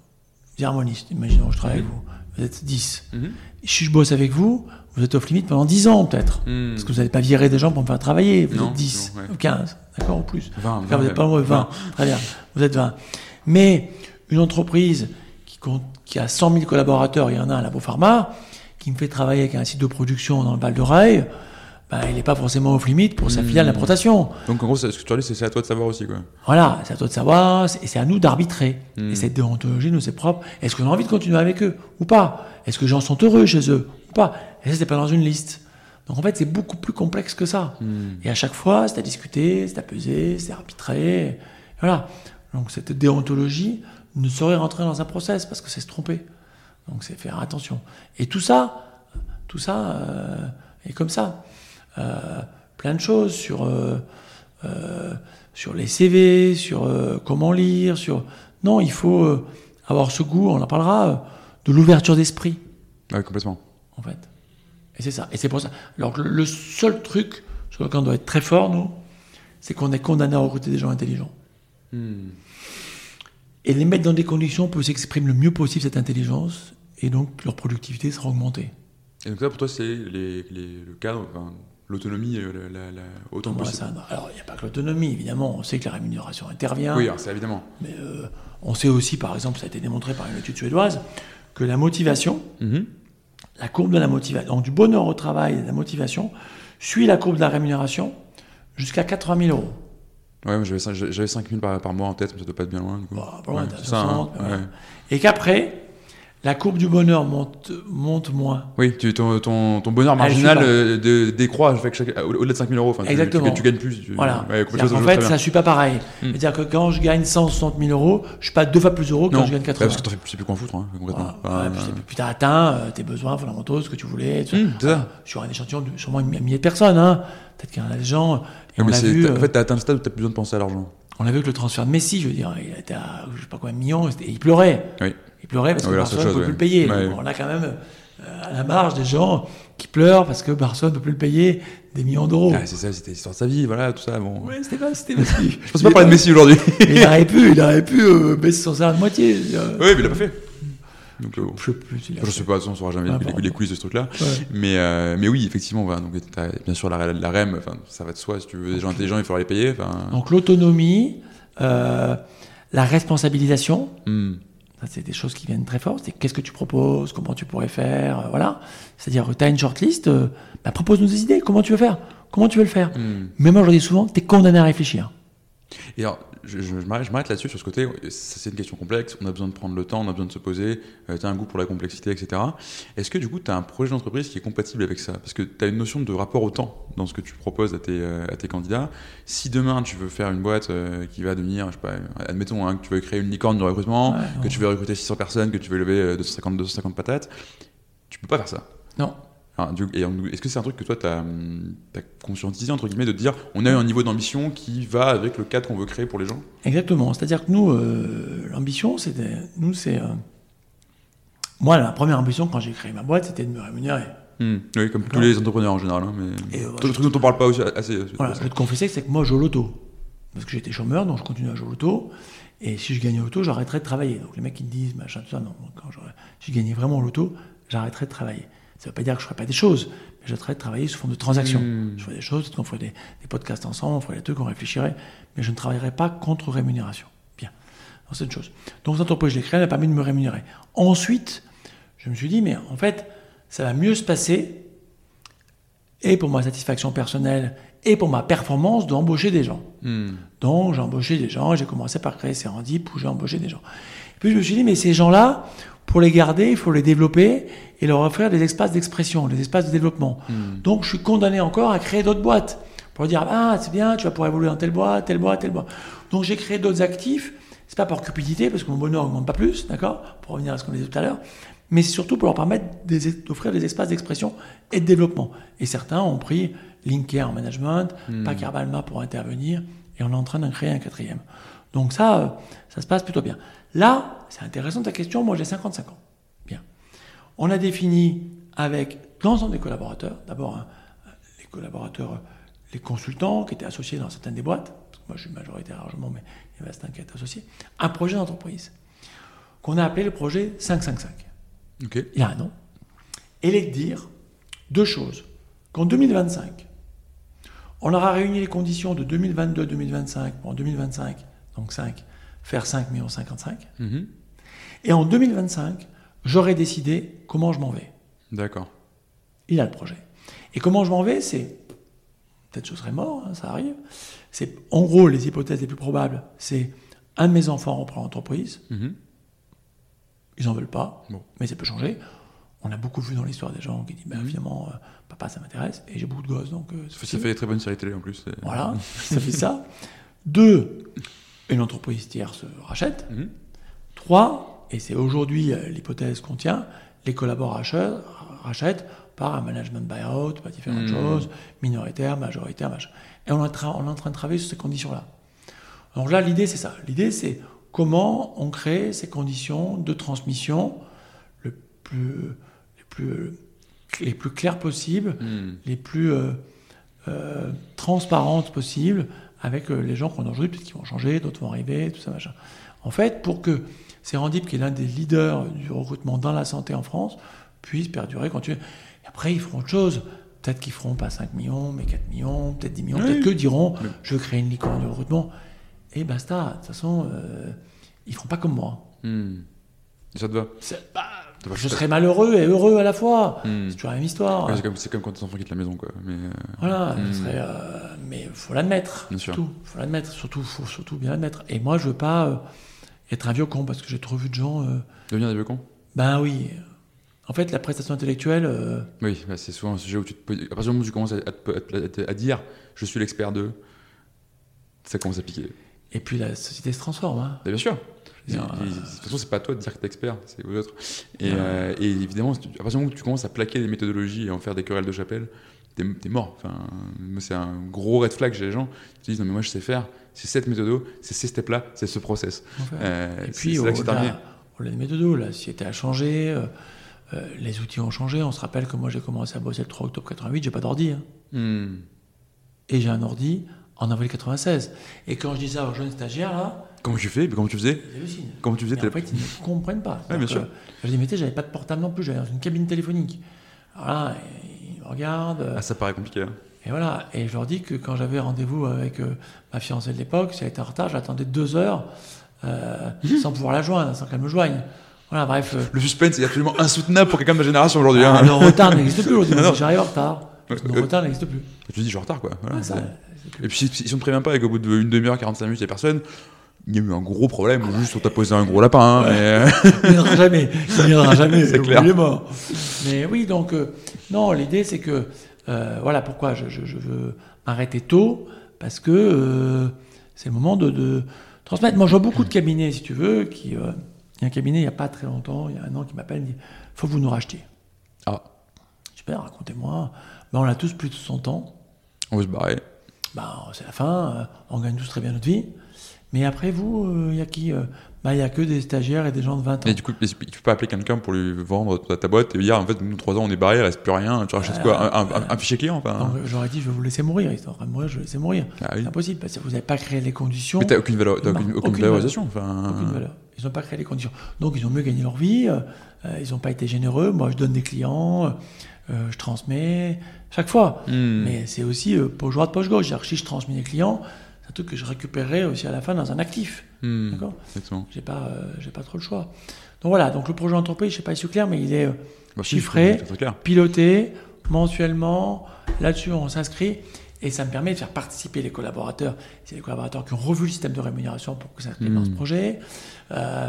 des harmonistes, imaginons, je travaille avec vous, vous êtes 10. Mhm. Si je bosse avec vous, vous êtes off-limit pendant 10 ans peut-être. Hmm. Parce que vous n'allez pas virer des gens pour me faire travailler. Vous Non, êtes 10, non, ouais. ou 15, d'accord, ou plus. 20, Enfin, vous 20, n'êtes pas loin, 20. Très bien, vous êtes 20. Mais une entreprise qui, compte, qui a 100 000 collaborateurs, il y en a un à Labo Pharma, qui me fait travailler avec un site de production dans le Val d'Oreille, ben, il n'est pas forcément off limite pour sa Hmm. filiale d'importation. Donc en gros, c'est- ce que tu as dit, c'est à toi de savoir aussi, quoi. Voilà, c'est à toi de savoir, c'est- et c'est à nous d'arbitrer. Hmm. Et cette déontologie nous est propre. Est-ce qu'on a envie de continuer avec eux ou pas? Est-ce que les gens sont heureux chez eux ou pas? Et ça, c'est pas dans une liste. Donc en fait, c'est beaucoup plus complexe que ça. Hmm. Et à chaque fois, c'est à discuter, c'est à peser, c'est à arbitrer. Voilà. Donc cette déontologie ne saurait rentrer dans un process parce que c'est se tromper. Donc c'est faire attention. Et tout ça, tout ça euh, est comme ça. Euh, plein de choses sur, euh, sur les CV, sur comment lire, sur... Non, il faut avoir ce goût, on en parlera, de l'ouverture d'esprit Ouais, complètement. en fait. Et c'est ça. Et c'est pour ça. Alors, le, seul truc sur lequel on doit être très fort, nous, c'est qu'on est condamné à recruter des gens intelligents. Hmm. Et les mettre dans des conditions qu'ils s'expriment le mieux possible cette intelligence, et donc leur productivité sera augmentée. Et donc ça, pour toi, c'est les, les- le cadre, enfin, l'autonomie, euh, la, la, la- autant Moi, possible. ça, alors, il n'y a pas que l'autonomie, évidemment. On sait que la rémunération intervient. Oui, c'est évidemment. Mais euh, on sait aussi, par exemple, ça a été démontré par une étude suédoise, que la motivation, Mhm. La courbe de la motivation, donc du bonheur au travail et de la motivation, suit la courbe de la rémunération jusqu'à 80 000 euros. Ouais, j'avais cin- j'avais 5 000 par, par mois en tête, mais ça doit pas être bien loin. Du coup. Ouais, c'est ça, hein. 60, mais ouais. voilà. Et qu'après, la courbe du bonheur monte, monte moins. Oui, tu, ton, ton, ton bonheur suis marginal euh, de, décroît au-delà de 5 000 euros. Enfin, tu- Exactement. Tu, tu gagnes plus. tu- Voilà. Ouais, vois fait, ça ne suit pas pareil. Hmm. C'est-à-dire que quand je gagne 160 000 euros, je suis pas deux fois plus heureux que Non, quand je gagne bah, 80 parce que t'en fais plus, plus qu'en foutre, hein, concrètement. Voilà. Ouais, Enfin, puis, c'est- puis t'as atteint euh, tes besoins fondamentaux, ce que tu voulais. tout ça. Ça. Sur un échantillon de sûrement un millier de personnes. Hein. Peut-être qu'il y en a des gens. Et Ouais, on mais vu, t'as- en euh, fait, t'as atteint le stade où t'as plus besoin de penser à l'argent. on l'a vu avec le transfert de Messi, je veux dire. Il était à je sais pas combien de millions, et il pleurait. Oui. Il pleurait parce que Oui, Barcelone ne peut plus le payer. ouais. Donc, on a quand même euh, à la marge des gens qui pleurent parce que Barcelone ne peut plus le payer des millions d'euros. Ah, c'est ça, c'était l'histoire de sa vie, voilà, tout ça. Bon. Ouais, c'était pas, c'était Messi. *laughs* Je pense pas parler de Messi aujourd'hui. il aurait pu, il aurait pu euh, baisser son salaire de moitié. dire. oui, mais il l'a pas fait. Donc, euh. Je sais plus. je sais pas, on saura jamais les, les coulisses de ce truc-là. Ouais. Mais, euh, mais oui, effectivement, voilà, donc, bien sûr la, la REM, ça va de soi, si tu veux des gens intelligents, il faudra les payer. Donc l'autonomie, euh, la responsabilisation, hum. C'est des choses qui viennent très fort. C'est qu'est-ce que tu proposes, comment tu pourrais faire, euh, voilà. C'est-à-dire tu as une shortlist, euh, bah, propose-nous des idées, comment tu veux faire, comment tu veux le faire? Hum. Mais moi je le dis souvent, tu es condamné à réfléchir. Et alors, je, je, je m'arrête là-dessus, sur ce côté. C'est une question complexe. On a besoin de prendre le temps, on a besoin de se poser. Euh, tu as un goût pour la complexité, etc. Est-ce que du coup, tu as un projet d'entreprise qui est compatible avec ça? Parce que tu as une notion de rapport au temps dans ce que tu proposes à tes, euh, à tes candidats. Si demain, tu veux faire une boîte euh, qui va devenir, je sais pas, admettons hein, que tu veux créer une licorne de recrutement, Ouais, que tu veux recruter 600 personnes, que tu veux lever euh, 250, 250 patates, tu peux pas faire ça. Non. Est-ce que c'est un truc que toi, tu as, conscientisé, entre guillemets, de te dire on a eu un niveau d'ambition qui va avec le cadre qu'on veut créer pour les gens? Exactement. C'est-à-dire que nous, euh, l'ambition, c'était, nous c'est, euh, moi la première ambition quand j'ai créé ma boîte, c'était de me rémunérer. Hmm. Oui, comme tous les entrepreneurs en général. hein, mais... Et, euh, Tout le truc dont on parle pas aussi assez. Voilà, je vais te confesser que c'est que moi, je l'auto. Parce que j'étais chômeur, donc je continue à jouer au loto. Et si je gagnais au loto, j'arrêterais de travailler. Donc les mecs qui te disent, machin, tout ça, non. Quand si je gagnais vraiment au loto, j'arrêterais de travailler. Ça veut pas dire que je ferais pas des choses, mais j'arrêterais de travailler sous forme de transaction. Hmm. Je ferais des choses, peut-être qu'on ferait des, des podcasts ensemble, on ferait des trucs, on réfléchirait, mais je ne travaillerais pas contre rémunération. Bien. Donc c'est une chose. Donc cette entreprise, je l'ai créée, elle a permis de me rémunérer. Ensuite, je me suis dit, mais en fait, ça va mieux se passer, et pour ma satisfaction personnelle, et pour ma performance, d'embaucher des gens. Hmm. Donc j'ai embauché des gens, j'ai commencé par créer Serendip où j'ai embauché des gens. Puis je me suis dit, mais ces gens-là, pour les garder, il faut les développer et leur offrir des espaces d'expression, des espaces de développement. Hmm. Donc je suis condamné encore à créer d'autres boîtes pour dire, ah c'est bien, tu vas pouvoir évoluer dans telle boîte, telle boîte, telle boîte. Donc j'ai créé d'autres actifs, c'est pas par cupidité parce que mon bonheur n'augmente pas plus, d'accord Pour revenir à ce qu'on disait tout à l'heure, mais c'est surtout pour leur permettre d'offrir des espaces d'expression et de développement. Et certains ont pris Linker en management, Hmm. Packer Balma pour intervenir, et on est en train d'en créer un quatrième. Donc ça, euh, ça se passe plutôt bien. Là, c'est intéressant ta question, moi j'ai 55 ans. Bien. On a défini avec l'ensemble des collaborateurs, d'abord hein, les collaborateurs, les consultants qui étaient associés dans certaines des boîtes, parce que moi je suis majoritaire largement, mais il y avait certains qui étaient associés, un projet d'entreprise qu'on a appelé le projet 555. Ok. Il a un nom. Et les dire deux choses. Qu'en 2025, on aura réuni les conditions de 2022-2025 pour en 2025, donc 5, faire 5 millions 55. Mhm. Et en 2025, j'aurai décidé comment je m'en vais. D'accord. Il a le projet. Et comment je m'en vais, c'est. Peut-être je serai mort, hein, ça arrive. C'est en gros les hypothèses les plus probables. C'est un de mes enfants reprend l'entreprise. Mhm. Ils n'en veulent pas, Bon. mais ça peut changer. On a beaucoup vu dans l'histoire des gens qui disent bah, Mhm. finalement, euh, papa, ça m'intéresse, et j'ai beaucoup de gosses, donc. euh, c'est Ça fait des très bonnes séries télé en plus. Voilà, ça fait ça. Deux, une entreprise tierce rachète. Mhm. Trois, et c'est aujourd'hui euh, l'hypothèse qu'on tient, les collaborateurs rachètent par un management buyout, par différentes Mhm. choses, minoritaire, majoritaire, machin. Et on est, en train- on est en train de travailler sur ces conditions-là. Donc là, l'idée, c'est ça. L'idée, c'est comment on crée ces conditions de transmission le plus, les, plus, les plus claires possibles, Mhm. les plus euh, euh, transparentes possibles avec euh, les gens qu'on a aujourd'hui, peut-être qu'ils vont changer, d'autres vont arriver, tout ça, machin. En fait, pour que Serendip, qui est l'un des leaders du recrutement dans la santé en France, puisse perdurer, continuer. Et après, ils feront autre chose. Peut-être qu'ils feront pas 5 millions, mais 4 millions, peut-être 10 millions, Oui. peut-être que diront Mais- je crée une licorne du recrutement. Et basta. De toute façon, euh, ils feront pas comme moi. Mhm. Ça te va? Bah, je ça- serai malheureux et heureux à la fois. Mhm. C'est toujours la même histoire. Ouais, c'est comme, comme quand tes enfants quittent la maison, quoi. Mais, euh, Voilà, Hmm. ce serait, euh, mais faut l'admettre. Surtout, faut l'admettre. Surtout, faut surtout bien l'admettre. Et moi, je veux pas euh, être un vieux con parce que j'ai trop vu de gens. euh, Devenir des vieux cons? Ben oui. En fait, la prestation intellectuelle, euh, Oui, bah, c'est souvent un sujet où tu te poses- à partir du moment où tu commences à, à te- à te- à dire je suis l'expert de, ça commence à piquer. et puis la société se transforme. hein. Bah, bien sûr. Et- et- de toute façon, c'est pas à toi de dire que t'es expert, c'est aux autres. Et, Ouais. euh, et évidemment, à partir du moment où tu commences à plaquer des méthodologies et en faire des querelles de chapelle, t'es es mort. Enfin, c'est un gros red flag chez les gens. Ils te disent non mais moi je sais faire, c'est cette méthode, c'est ces steps-là, c'est ce process. Euh, et puis, au-delà au-delà des méthodos, la société a changé, euh, les outils ont changé. On se rappelle que moi, j'ai commencé à bosser le 3 octobre 88, j'ai pas d'ordi. hein. Hmm. Et j'ai un ordi en avril 96. Et quand je dis ça aux jeunes stagiaires, là, Comment tu fais? Comment tu faisais? Comment tu faisais? En fait, ils ne comprennent pas. Ouais, bien sûr. Je dis, mais j'avais pas de portable non plus, j'avais une cabine téléphonique. Alors là, me regardent. Ah, ça paraît compliqué. hein. Et voilà. Et je leur dis que quand j'avais rendez-vous avec euh, ma fiancée de l'époque, si elle était en retard, j'attendais deux heures euh, sans pouvoir la joindre, sans qu'elle me joigne. Voilà, bref. euh, Le suspense est absolument insoutenable pour quelqu'un de ma génération aujourd'hui. hein. ah, le retard n'existe plus aujourd'hui. *laughs* J'arrive en retard. Le euh, retard n'existe plus. Tu dis je suis en retard quoi. Voilà, Ah, ça, Et puis si, si on ne prévient pas et qu'au bout d'une demi-heure, 45 minutes, il n'y a personne, il y a eu un gros problème, ou juste on t'a posé un gros lapin. hein, mais, euh, *laughs* Il viendra jamais. Il viendra *laughs* jamais. C'est clair. Il est mort. Mais oui, donc, euh, non, l'idée, c'est que, euh, voilà pourquoi je, je- je veux m'arrêter tôt, parce que euh, c'est le moment de, de transmettre. Moi, je vois beaucoup de cabinets, si tu veux, qui. il y a un cabinet, il n'y a pas très longtemps, il y a un an, qui m'appelle me dit faut que vous nous rachetiez. Ah, Super, racontez-moi. Ben, on a tous plus de 100 ans. on veut se barrer. Ben, c'est la fin, on gagne tous très bien notre vie. Mais après, vous, euh, il y a qui euh Ben, Il y a que des stagiaires et des gens de 20 ans. Et du coup, tu peux pas appeler quelqu'un pour lui vendre ta, boîte et lui dire en fait, nous, trois ans, on est barré, il reste plus rien, tu rachètes Euh, quoi un, euh, un fichier client enfin, Donc, j'aurais dit, je vais vous laisser mourir. Ils sont en train de mourir, je vais laisser mourir. Ah oui. C'est impossible, parce que vous n'avez pas créé les conditions. Mais t'as aucune, valeur, aucune, aucune aucune valorisation. Enfin, Aucune valeur. Ils n'ont pas créé les conditions. Donc, ils ont mieux gagné leur vie. euh, euh, ils n'ont pas été généreux. Moi, je donne des clients, euh, je transmets chaque fois. hmm. Mais c'est aussi euh, poche droite, poche gauche. Si je transmets des clients, un truc que je récupérerai aussi à la fin dans un actif. Hmm. D'accord Exactement. J'ai pas, euh, j'ai pas trop le choix. Donc voilà. Donc le projet d'entreprise, je sais pas si c'est clair, mais il est euh, Bah, si, Chiffré. Piloté mensuellement. Là-dessus, on s'inscrit. Et ça me permet de faire participer les collaborateurs. C'est les collaborateurs qui ont revu le système de rémunération pour que ça s'inscrivent dans ce Mm. projet, euh,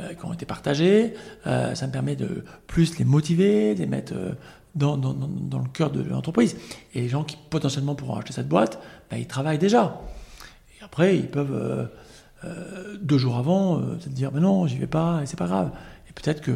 euh, qui ont été partagés. Euh, ça me permet de plus les motiver, de les mettre dans, dans- dans- dans le cœur de l'entreprise. Et les gens qui potentiellement pourront acheter cette boîte, ben, ils travaillent déjà. Après, ils peuvent, euh, euh, deux jours avant, euh, se dire, ben non, j'y vais pas, et c'est pas grave. Et peut-être que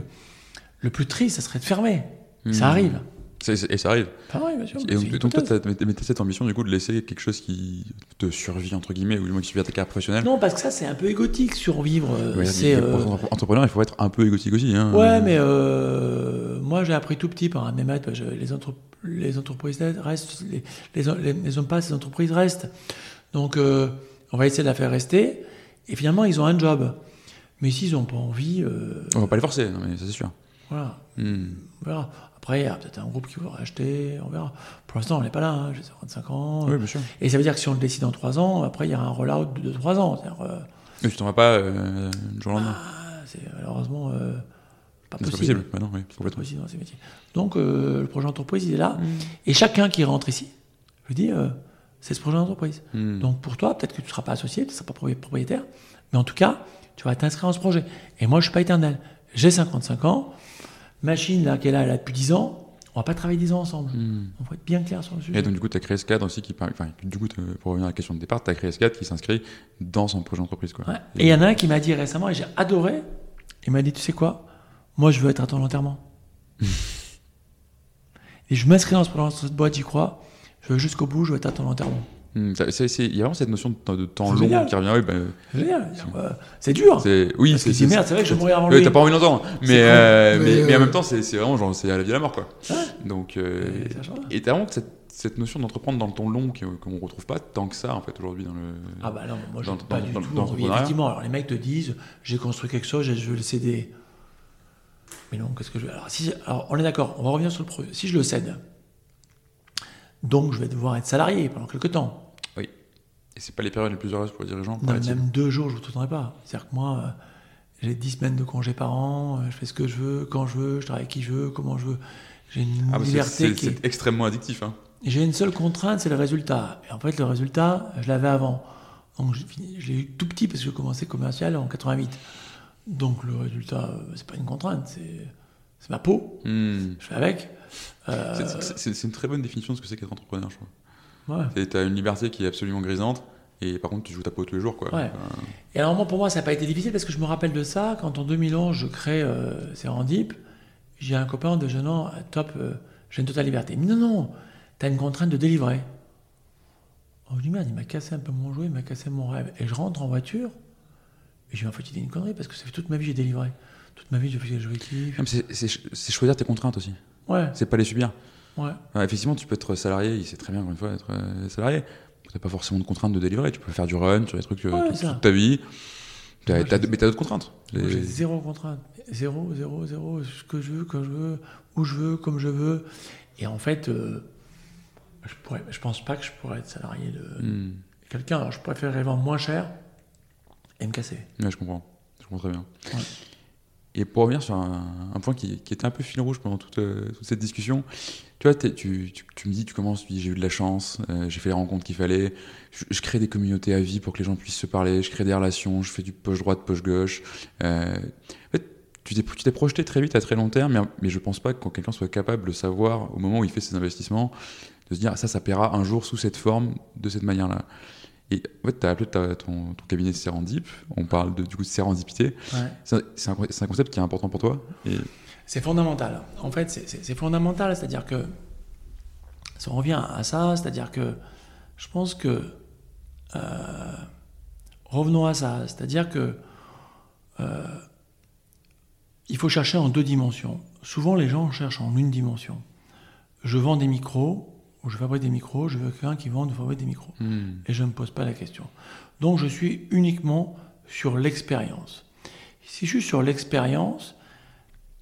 le plus triste, ça serait de fermer. Hmm. Ça arrive. C'est- c'est- Et ça arrive. Ah bien sûr. Et donc, donc toi, mais t'as cette ambition du coup de laisser quelque chose qui te survit entre guillemets, ou du moins qui survit à ta carrière professionnelle. Non, parce que ça, c'est un peu égotique, survivre. euh, Ouais, c'est. mais euh, entrepreneur, il faut être un peu égotique aussi. Hein. Ouais, mais euh, moi j'ai appris tout petit par un de mes maîtres. les, entre- les entreprises restent, les, les, les, hommes passent, les entreprises restent. Donc on va essayer de la faire rester. Et finalement, ils ont un job. Mais s'ils n'ont pas envie, euh, On va pas les forcer, non, mais ça c'est sûr. voilà, Hmm. on verra. Après, il y a peut-être un groupe qui voudra acheter, on verra. Pour l'instant, on n'est pas là, hein, j'ai 55 ans. Oui, bien sûr. Et ça veut dire que si on le décide en 3 ans, après, il y aura un rollout de 3 ans. Euh, tu t'en vas pas euh, du jour au lendemain. ah, c'est malheureusement euh, pas c'est pas possible. possible. Bah non, oui, Pas complètement. possible dans ces métiers. Donc, euh, le projet entreprise, il est là. Et chacun qui rentre ici, je dis, euh, c'est ce projet d'entreprise. Hmm. Donc, pour toi, peut-être que tu ne seras pas associé, tu ne seras pas propri- propriétaire, mais en tout cas, tu vas t'inscrire dans ce projet. Et moi, je ne suis pas éternel. J'ai 55 ans. Machine, là, qui est là, elle a depuis 10 ans. On va pas travailler 10 ans ensemble. Hmm. On va être bien clair sur le sujet. Et donc du coup, tu as créé ce cadre aussi qui enfin, du coup, pour revenir à la question de départ, tu as créé ce cadre qui s'inscrit dans son projet d'entreprise. Quoi. Ouais. Et il y en a un qui m'a dit récemment, et j'ai adoré, il m'a dit, tu sais quoi? Moi, je veux être à ton enterrement. *laughs* et je m'inscris dans ce projet, dans cette boîte, j'y crois. Je veux jusqu'au bout, je veux être à ton enterrement. Hmm, Il y a vraiment cette notion de, temps- de temps C'est long génial. qui revient. Oui, C'est génial. Euh, C'est dur. c'est, oui, c'est, merde, c'est vrai que je vais mourir avant lui. T'as pas envie d'entendre, mais, cool, euh, mais, mais, mais en euh, même temps, c'est, vraiment genre, c'est à la vie à la mort, quoi. Donc, euh, Et t'as vraiment cette, cette notion d'entreprendre dans le temps long qu'on retrouve pas tant que ça, en fait, aujourd'hui dans le. Ah bah non, moi je Dans- ne pas dans- du dans- tout. Effectivement, alors les mecs te disent, j'ai construit quelque chose je veux le céder. Mais non, qu'est-ce que je veux? Alors, si, alors on est d'accord, on va revenir sur le projet. Si je le cède, donc je vais devoir être salarié pendant quelques temps. Et c'est pas les périodes les plus heureuses pour les dirigeants. Non, même deux jours, je ne retournerai pas. C'est-à-dire que moi, euh, j'ai 10 semaines de congé par an, euh, je fais ce que je veux, quand je veux, je travaille avec qui je veux, comment je veux. J'ai une Ah, liberté c'est- qui est... c'est extrêmement addictif. Hein. J'ai une seule contrainte, c'est le résultat. Et en fait, le résultat, je l'avais avant. Donc, je, je l'ai eu tout petit parce que j'ai commencé commercial en 88. Donc, le résultat, euh, c'est pas une contrainte, c'est, c'est ma peau. Hmm. Je fais avec. Euh, C'est- une très bonne définition de ce que c'est qu'être entrepreneur, je crois. ouais. C'est- T'as une liberté qui est absolument grisante, et par contre, tu joues ta peau tous les jours, quoi. Ouais. Enfin, Et alors, moi, pour moi, ça n'a pas été difficile parce que je me rappelle de ça quand en 2011, je crée euh, Serendip. J'ai un copain de jeune an, euh, top, euh, j'ai une totale liberté. Me non, non, t'as une contrainte de délivrer. Oh, je dis merde, il m'a cassé un peu mon jouet, il m'a cassé mon rêve. Et je rentre en voiture, et je dis en fait, il dit une connerie parce que ça fait toute ma vie j'ai délivré. Toute ma vie, j'ai fait des mais c'est, choisir tes contraintes aussi. Ouais, C'est pas les subir. ouais. Ouais, effectivement, tu peux être salarié, c'est très bien, encore une fois, être euh, salarié. T'as pas forcément de contraintes de délivrer. Tu peux faire du run sur des trucs euh, Ouais, toute, toute ta vie. T'as, Moi, j'ai- mais t'as d'autres contraintes. J'ai zéro contrainte. Zéro, zéro, zéro. Ce que je veux, quand je veux, où je veux, comme je veux. Et en fait, euh, je, pourrais, je pense pas que je pourrais être salarié de Hmm. quelqu'un. Alors, je préférerais vendre moins cher et me casser. Ouais, je comprends. Je comprends très bien. Ouais. Et pour revenir sur un, point qui, était un peu fil rouge pendant toute, euh, cette discussion, tu vois, tu, me dis, tu commences, tu dis, j'ai eu de la chance, euh, j'ai fait les rencontres qu'il fallait, je, crée des communautés à vie pour que les gens puissent se parler, je crée des relations, je fais du poche droite, poche gauche. Euh, en fait, tu t'es, tu t'es projeté très vite à très long terme, mais, mais je pense pas que quand quelqu'un soit capable de savoir, au moment où il fait ses investissements, de se dire, ah, ça, ça paiera un jour sous cette forme, de cette manière-là. Et en fait, tu as appelé ta- ton, ton cabinet Serendip, on parle de, du coup de sérendipité. Ouais. C'est un, concept qui est important pour toi et, C'est fondamental. En fait, c'est fondamental. C'est-à-dire que, si on revient à ça, c'est-à-dire que je pense que. euh, revenons à ça. C'est-à-dire que. euh, il faut chercher en deux dimensions. Souvent, les gens cherchent en une dimension. Je vends des micros, je fabrique des micros, je veux quelqu'un qui vende ou fabrique des micros. Et je ne me pose pas la question. Donc, je suis uniquement sur l'expérience. Si je suis sur l'expérience,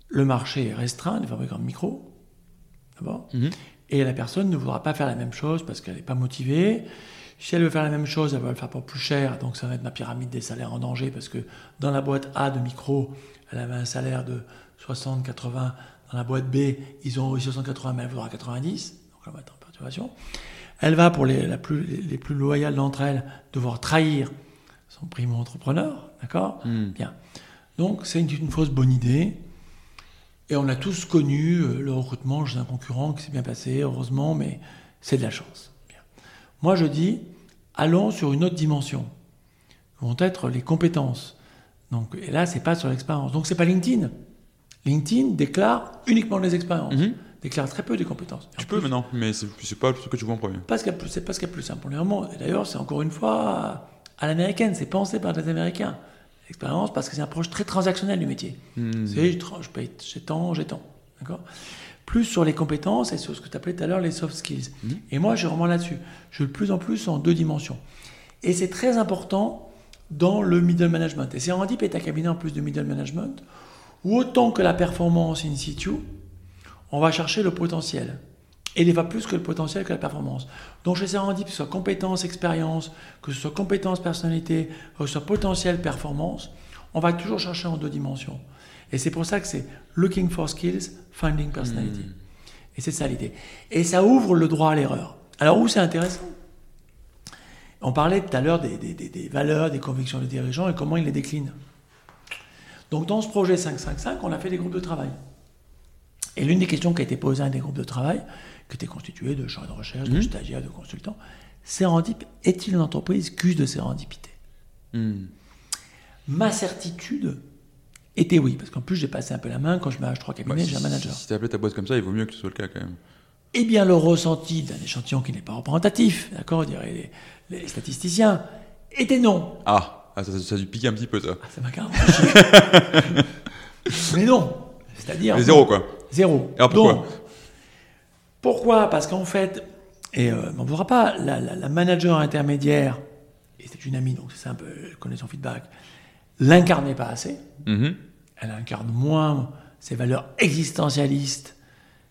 le marché est restreint, les fabricants de micros, d'abord, Mhm. et la personne ne voudra pas faire la même chose parce qu'elle n'est pas motivée. Si elle veut faire la même chose, elle va le faire pour plus cher, donc ça va être ma pyramide des salaires en danger parce que dans la boîte A de micro, elle avait un salaire de 60, 80, dans la boîte B, ils ont eu 60, 80, mais elle voudra 90, donc elle va être Elle va, pour les, la plus, les, plus loyales d'entre elles, devoir trahir son primo-entrepreneur, d'accord? Hmm. Bien. Donc, c'est une, une fausse bonne idée. Et on a tous connu euh, le recrutement chez un concurrent qui s'est bien passé, heureusement, mais c'est de la chance. Bien. Moi, je dis, allons sur une autre dimension, vont être les compétences. Donc, et là, c'est pas sur l'expérience. Donc, c'est pas LinkedIn. LinkedIn déclare uniquement les expériences, Mhm. Déclare très peu des compétences. Tu peux plus, maintenant, mais c'est c'est pas truc que tu vois en premier. ce c'est pas ce qu'il y a plus simple. Premièrement, et d'ailleurs, c'est encore une fois à l'américaine, c'est pensé par des Américains. L'expérience, parce que c'est une approche très transactionnelle du métier. Hmm. C'est je, paye, j'ai tant, j'ai tant. D'accord? Plus sur les compétences et sur ce que tu appelais tout à l'heure les soft skills. Mhm. Et moi, je suis vraiment là-dessus. Je suis de plus en plus en deux dimensions. Et c'est très important dans le middle management. Et Serendip est un cabinet en plus de middle management où autant que la performance in situ, on va chercher le potentiel. Et il va plus que le potentiel que la performance. Donc chez Serendip, que ce soit compétence, expérience, que ce soit compétence, personnalité, que ce soit potentiel, performance, on va toujours chercher en deux dimensions. Et c'est pour ça que c'est looking for skills, finding personality. Et c'est ça l'idée. Et ça ouvre le droit à l'erreur. Alors où c'est intéressant? On parlait tout à l'heure des, des- des- des valeurs, des convictions des dirigeants et comment ils les déclinent. Donc dans ce projet 555, on a fait des groupes de travail. Et l'une des questions qui a été posée à un des groupes de travail, qui était constitué de chargés de recherche, de Mhm. stagiaires, de consultants, Serendip est-il une entreprise qu'use de sérendipité? Hmm. Ma certitude était oui, parce qu'en plus j'ai passé un peu la main quand je manage trois Bah, cabinets, si j'ai un manager. si t'as appelé ta boîte comme ça, il vaut mieux que ce soit le cas quand même. Eh bien, le ressenti d'un échantillon qui n'est pas représentatif, d'accord, diraient les, les statisticiens, était non. Ah, ah, ça, ça, ça a dû piquer un petit peu ça. Ah, ça m'a carrément. *laughs* Mais non. C'est-à-dire. Mais zéro quoi. Zéro. Alors pourquoi Donc, pourquoi Parce qu'en fait, et euh, on ne verra pas, la, la- la manager intermédiaire, et c'est une amie, donc c'est peu, elle connaît son feedback, l'incarnait pas assez. Mhm. Elle incarne moins ses valeurs existentialistes.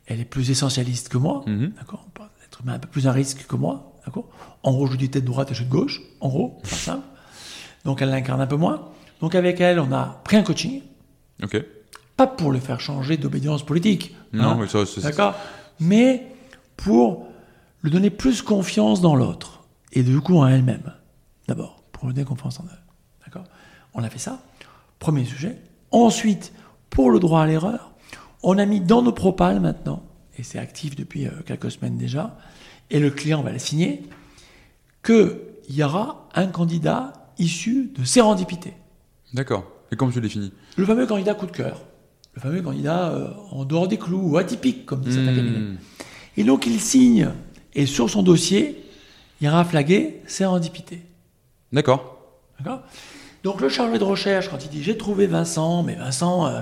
Elle est plus essentialiste que moi. Mhm. D'accord? L'être humain un peu plus à risque que moi. D'accord? En gros, je dis tête droite et je de gauche. En gros, faire simple. Donc, elle l'incarne un peu moins. Donc, avec elle, on a pris un coaching. Ok. Pas pour le faire changer d'obédience politique. Non, hein, mais ça, c'est- D'accord Mais pour lui donner plus confiance dans l'autre. Et du coup, en elle-même. D'abord, pour lui donner confiance en elle. D'accord On a fait ça. Premier sujet. Ensuite, pour le droit à l'erreur, on a mis dans nos propales maintenant, et c'est actif depuis euh, quelques semaines déjà, et le client va le signer, qu'il y aura un candidat issu de sérendipité. D'accord. Et comment tu le définis? Le fameux candidat coup de cœur. Le fameux candidat euh, en dehors des clous ou atypique, comme dit certains Hmm. cabinets. Et donc il signe, et sur son dossier, il y aura flagué sérendipité. D'accord. D'accord? Donc le chargé de recherche, quand il dit j'ai trouvé Vincent, mais Vincent, euh,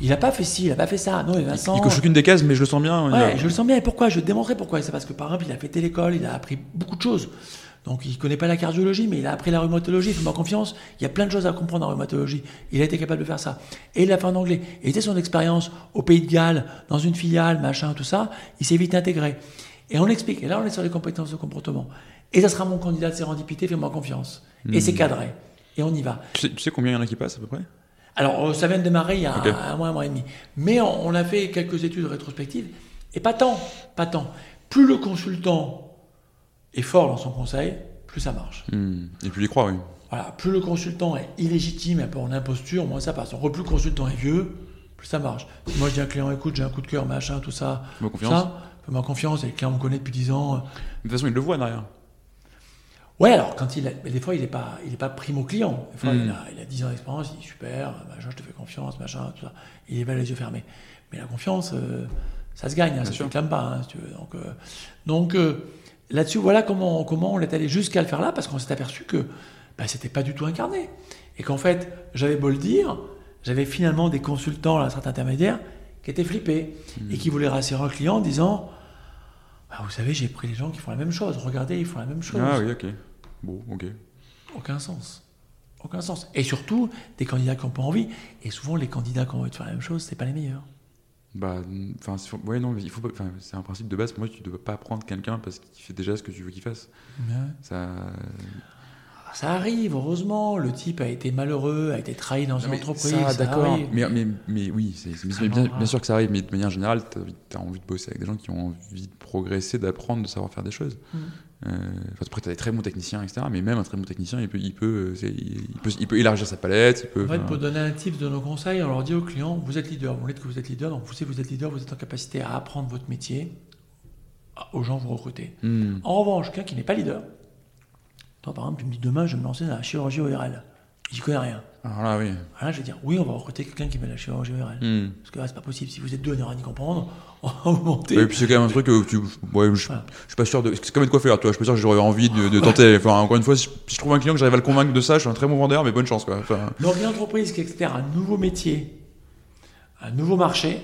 il n'a pas fait ci, il n'a pas fait ça. Non, mais Vincent. Il coche aucune des cases, mais je le sens bien. il Ouais, a- je le sens bien. Et pourquoi? Je vais te démontrer pourquoi. C'est parce que, par exemple, il a fait l'école, il a appris beaucoup de choses. Donc, il connaît pas la cardiologie, mais il a appris la rhumatologie. Fais-moi confiance. Il y a plein de choses à comprendre en rhumatologie. Il a été capable de faire ça. Et il l'a fait en anglais. Et c'était son expérience au Pays de Galles, dans une filiale, machin, tout ça. Il s'est vite intégré. Et on l'explique. Et là, on est sur les compétences de comportement. Et ça sera mon candidat de sérendipité. Fais-moi confiance. Et c'est cadré. Et on y va. Tu, sais, tu sais combien il y en a qui passent à peu près? Alors, euh, ça vient de démarrer il y a un mois, un mois et demi. Mais on, on a fait quelques études rétrospectives, et pas tant, pas tant. Plus le consultant est fort dans son conseil, plus ça marche. Hmm. Et puis il y croit, oui. Voilà, plus le consultant est illégitime, un peu en imposture, moins ça passe. En gros, plus le consultant est vieux, plus ça marche. Si moi je dis à un client, écoute, j'ai un coup de cœur, machin, tout ça, Fais-moi confiance. fais-moi confiance, et le client me connaît depuis 10 ans. De toute façon, il le voit derrière. Ouais, alors quand il a, mais des fois il n'est pas, il est pas primo client. Des fois il, a, il a 10 ans d'expérience, il dit super, machin, je te fais confiance, machin, tout ça. Il est pas les yeux fermés. Mais la confiance, euh, ça se gagne, hein, ça ne se réclame pas, hein, si tu veux. Donc, euh, donc euh, là-dessus, voilà comment, comment on est allé jusqu'à le faire là, parce qu'on s'est aperçu que bah, c'était pas du tout incarné. Et qu'en fait, j'avais beau le dire, j'avais finalement des consultants à la strate intermédiaire qui étaient flippés et qui voulaient rassurer un client en disant bah, Vous savez, j'ai pris les gens qui font la même chose, regardez, ils font la même chose. Ah oui, ok. Bon, ok. Aucun sens. Aucun sens. Et surtout, des candidats qui n'ont pas envie. Et souvent, les candidats qui ont envie de faire la même chose, c'est pas les meilleurs. Bah, enfin, c'est- ouais, non, mais il faut c'est un principe de base. Pour moi, tu ne dois pas prendre quelqu'un parce qu'il fait déjà ce que tu veux qu'il fasse. Ça. Ça arrive, heureusement. Le type a été malheureux, a été trahi dans une entreprise. d'accord. Mais, mais, mais oui, c'est bien, bien sûr que ça arrive, mais de manière générale, tu as, envie de bosser avec des gens qui ont envie de progresser, d'apprendre, de savoir faire des choses. Mm. Euh, après, tu as des très bons techniciens, etc. Mais même un très bon technicien, il peut, il peut, euh, il peut, il peut élargir sa palette. Il peut, En fait, pour donner un type de nos conseils, on leur dit aux clients vous êtes leader, vous dites que vous êtes leader, donc vous, si vous êtes leader, vous êtes en capacité à apprendre votre métier aux gens que vous recrutez. hmm. En revanche, quelqu'un qui n'est pas leader, toi par exemple, tu me dis demain, je vais me lancer dans la chirurgie ORL. J'y connais rien. Alors là, oui. Voilà, je vais dire, oui, on va recruter quelqu'un qui met la chirurgie ORL. Hmm. Parce que là, c'est pas possible. Si vous êtes deux, on n'ira ni comprendre. *laughs* On va augmenter. Et puis c'est quand même un truc que tu. Ouais, je, Voilà. je suis pas sûr de. C'est comme être coiffeur, toi. Je suis pas sûr que j'aurais envie de, de tenter. *laughs* Enfin, encore une fois, si je trouve un client que j'arrive à le convaincre de ça, je suis un très bon vendeur, mais bonne chance, quoi. Enfin, Donc, une entreprise qui expert un nouveau métier, un nouveau marché,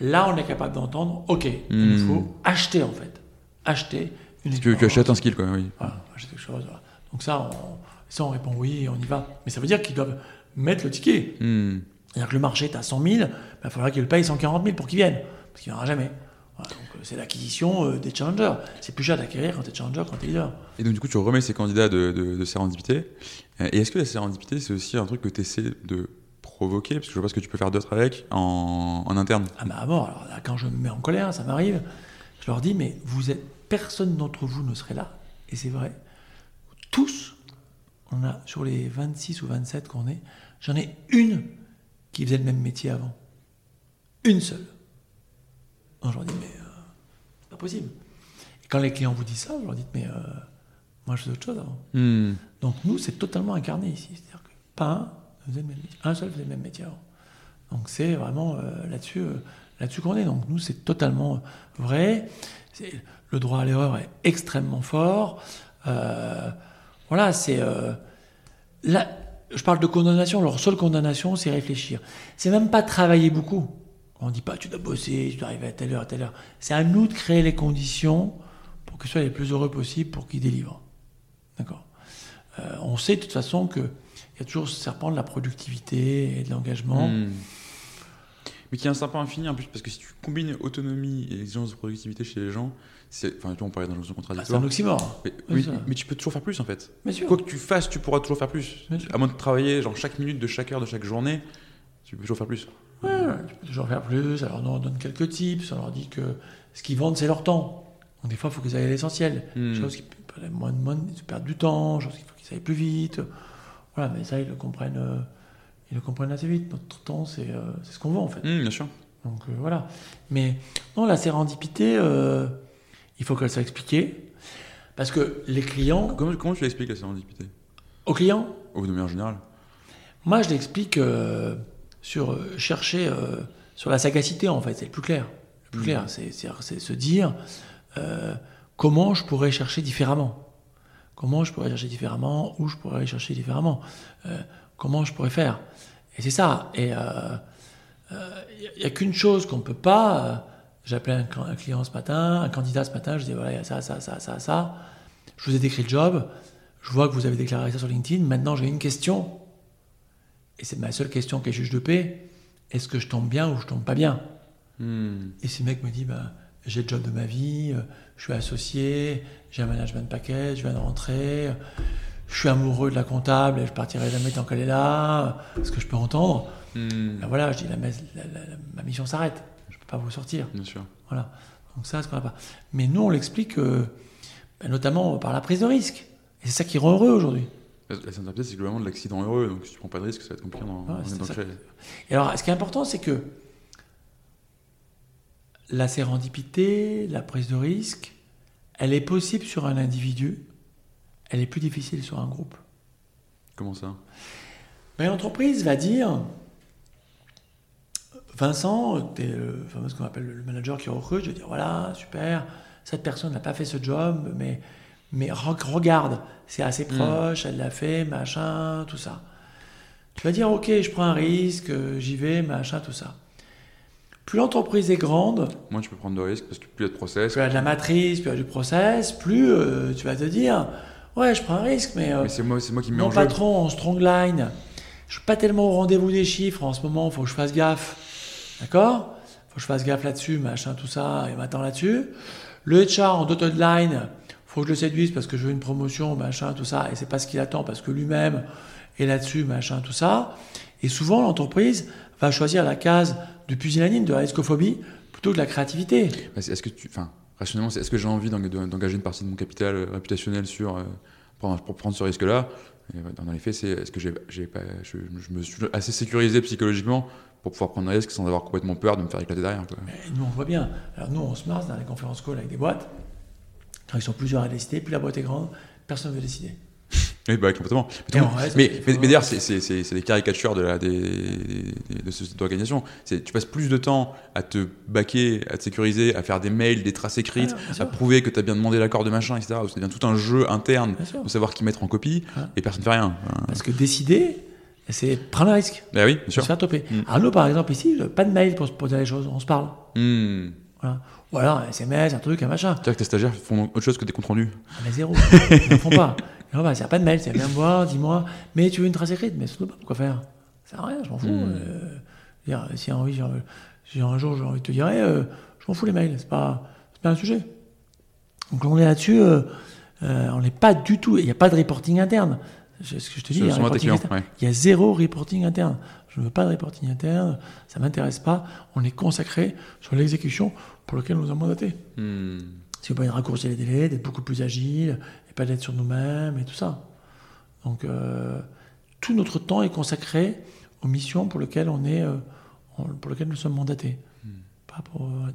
là, on est capable d'entendre, OK, il Hmm. faut acheter, en fait. Acheter une tu, tu achètes un skill, quoi, oui. Voilà, acheter quelque chose. voilà. Donc, ça on, ça, on répond oui et on y va. Mais ça veut dire qu'ils doivent mettre le ticket. Hmm. C'est-à-dire que le marché est à 100 000, il faudra qu'il le paye 140 000 pour qu'il vienne. Parce qu'il n'y en aura jamais. Voilà, donc, euh, c'est l'acquisition euh, des challengers. C'est plus cher d'acquérir quand tu es challenger, quand tu es leader. Et donc, du coup, tu remets ces candidats de, de, de sérendipité. Euh, Et est-ce que la sérendipité, c'est aussi un truc que tu essaies de provoquer? Parce que je vois pas ce que tu peux faire d'autre avec en, en interne. Ah bah à mort. Alors là, quand je me mets en colère, ça m'arrive, je leur dis, mais vous êtes, personne d'entre vous ne serait là. Et c'est vrai. Tous, on a, sur les 26 ou 27 qu'on est, j'en ai une qui faisait le même métier avant. Une seule. Donc je leur dis, mais euh, c'est pas possible. Et quand les clients vous disent ça, vous leur dites, mais euh, moi je faisais autre chose avant. Hmm. Donc nous, c'est totalement incarné ici. C'est-à-dire que pas un faisait le même métier. Un seul faisait le même métier avant. Donc c'est vraiment euh, là-dessus là-dessus qu'on est. Donc nous, c'est totalement vrai. Le droit à l'erreur est extrêmement fort. Euh, voilà, c'est... euh, là, je parle de condamnation. Leur seule condamnation, c'est réfléchir. C'est même pas travailler beaucoup. On dit pas tu dois bosser, tu dois arriver à telle heure, à telle heure. C'est à nous de créer les conditions pour qu'ils soient les plus heureux possible pour qu'ils délivrent. D'accord? Euh, on sait de toute façon qu'il y a toujours ce serpent de la productivité et de l'engagement. Hmm. Mais qui est un serpent infini en plus, parce que si tu combines autonomie et exigence de productivité chez les gens. Enfin, tu vois, on parlait d'injonction Ah, c'est un oxymore. mais, Oui, tu peux toujours faire plus en fait. Bien sûr. Quoi que tu fasses, tu pourras toujours faire plus. À moins de travailler genre chaque minute de chaque heure de chaque journée, tu peux toujours faire plus. Ouais, tu peux toujours faire plus. Alors, on leur donne quelques tips. On leur dit que ce qu'ils vendent, c'est leur temps. Donc, des fois, il faut qu'ils aillent à l'essentiel. Hmm. Chose qui moins de moins, ils perdent du temps. Chose qu'il faut qu'ils aillent plus vite. Voilà, mais ça, ils le comprennent, euh, ils le comprennent assez vite. Notre temps, c'est euh, ce qu'on vend, en fait. Hmm, bien sûr. Donc euh, voilà. Mais non, la sérendipité, il faut qu'elle soit expliquée. Parce que les clients, Comment, comment tu l'expliques la sérendipité aux clients, Au de manière générale moi je l'explique euh, sur euh, chercher euh, sur la sagacité en fait, c'est le plus clair. Le plus Mhm. clair, c'est se dire comment je pourrais chercher différemment. Comment je pourrais chercher différemment, où je pourrais chercher différemment. Comment je pourrais faire. Et c'est ça. Et il n'y a, qu'une chose qu'on ne peut pas. J'ai appelé un, un client ce matin, un candidat ce matin, je dis voilà, il y a ça, ça, ça, ça, ça. Je vous ai décrit le job. Je vois que vous avez déclaré ça sur LinkedIn. Maintenant, j'ai une question. Et c'est ma seule question qui est juge de paix. Est-ce que je tombe bien ou je tombe pas bien Hmm. Et ce mec me dit bah, j'ai le job de ma vie, euh, je suis associé, j'ai un management package, je viens de rentrer, je suis amoureux de la comptable et je partirai jamais tant qu'elle est là, ce que je peux entendre. Hmm. Ben voilà, je dis la, ma mission s'arrête, pas vous sortir. Bien sûr. Voilà. Donc ça, c'est qu'on n'a pas. Mais nous, on l'explique euh, ben, notamment par la prise de risque. Et c'est ça qui rend heureux aujourd'hui. La sérendipité, c'est globalement de l'accident heureux, donc si tu prends pas de risque, ça va être compliqué dans, Ouais, dans le. Et alors, ce qui est important, c'est que la sérendipité, la prise de risque, elle est possible sur un individu, elle est plus difficile sur un groupe. Comment ça? Mais l'entreprise va dire Vincent, tu es le fameux ce qu'on appelle le manager qui recrute, je vais dire voilà, super, cette personne n'a pas fait ce job, mais, mais re- regarde, c'est assez proche, elle l'a fait, machin, tout ça. Tu vas dire ok, je prends un risque, j'y vais, machin, tout ça. Plus l'entreprise est grande, Moi, tu peux prendre de risques parce que plus il y a de process. plus il y a de la matrice, plus il y a du process, plus euh, tu vas te dire ouais, je prends un risque, mais euh, Mais c'est moi, qui me mets mon en jeu. patron en strong line, je suis pas tellement au rendez-vous des chiffres en ce moment, faut que je fasse gaffe. D'accord Faut que je fasse gaffe là-dessus, machin, tout ça, et m'attend là-dessus. Le HR en dotted line, faut que je le séduise parce que je veux une promotion, machin, tout ça, et c'est pas ce qu'il attend parce que lui-même est là-dessus, machin, tout ça. Et souvent, l'entreprise va choisir la case du pusillanime, de la riscophobie, plutôt que de la créativité. Est-ce que tu, enfin, rationnellement, est-ce que j'ai envie d'eng- de- d'engager une partie de mon capital euh, réputationnel sur euh, pour, pour prendre ce risque-là? Dans les faits, c'est est-ce que j'ai pas, je, je me suis assez sécurisé psychologiquement pour pouvoir prendre un risque sans avoir complètement peur de me faire éclater derrière. Quoi. Et nous, on voit bien. Alors, nous, on se marche dans les conférences call avec des boîtes. Quand ils sont plusieurs à décider, plus la boîte est grande, personne ne veut décider. *laughs* Oui, bah, complètement. Mais, reste, mais, mais- mais d'ailleurs, c'est- c'est c'est- c'est des caricatures de, la, des, des- de cette organisation. C'est- Tu passes plus de temps à te baquer, à te sécuriser, à faire des mails, des traces écrites, Ah, bien à prouver que tu as bien demandé l'accord de machin, etc. Ça devient tout un jeu interne Bien de savoir qui mettre en copie Ah. et personne ne fait rien. Enfin, Parce que décider, c'est prendre un risque. bah oui, bien Se sûr. faire toper. Mm. Arnaud, par exemple, ici, pas de mail pour, pour dire les choses, on se parle. Hmm. Voilà. Ou alors un SMS, un truc, un machin. C'est-à-dire que tes stagiaires font autre chose que des comptes rendus. Ah, mais zéro. *laughs* Ils n'en font pas. Il n'y a pas de mail, c'est viens me voir, dis-moi, mais tu veux une trace écrite, mais surtout pas, pourquoi faire? Ça sert à rien, je m'en fous. Mm. Euh, dire, si envie, un jour j'ai envie de te dire, eh, euh, je m'en fous les mails, c'est pas, c'est pas un sujet. Donc on est là-dessus, euh, on n'est pas du tout, il n'y a pas de reporting interne. C'est ce que je te dis, il y a ouais. Il y zéro reporting interne. Je ne veux pas de reporting interne, ça m'intéresse pas. On est consacré sur l'exécution pour laquelle on nous a mandaté. Hmm. Si on peut raccourcir les délais, d'être beaucoup plus agile, et pas d'être sur nous-mêmes et tout ça. Donc euh, tout notre temps est consacré aux missions pour lesquelles on est, euh, pour lesquelles nous sommes mandatés. Pas pour, euh,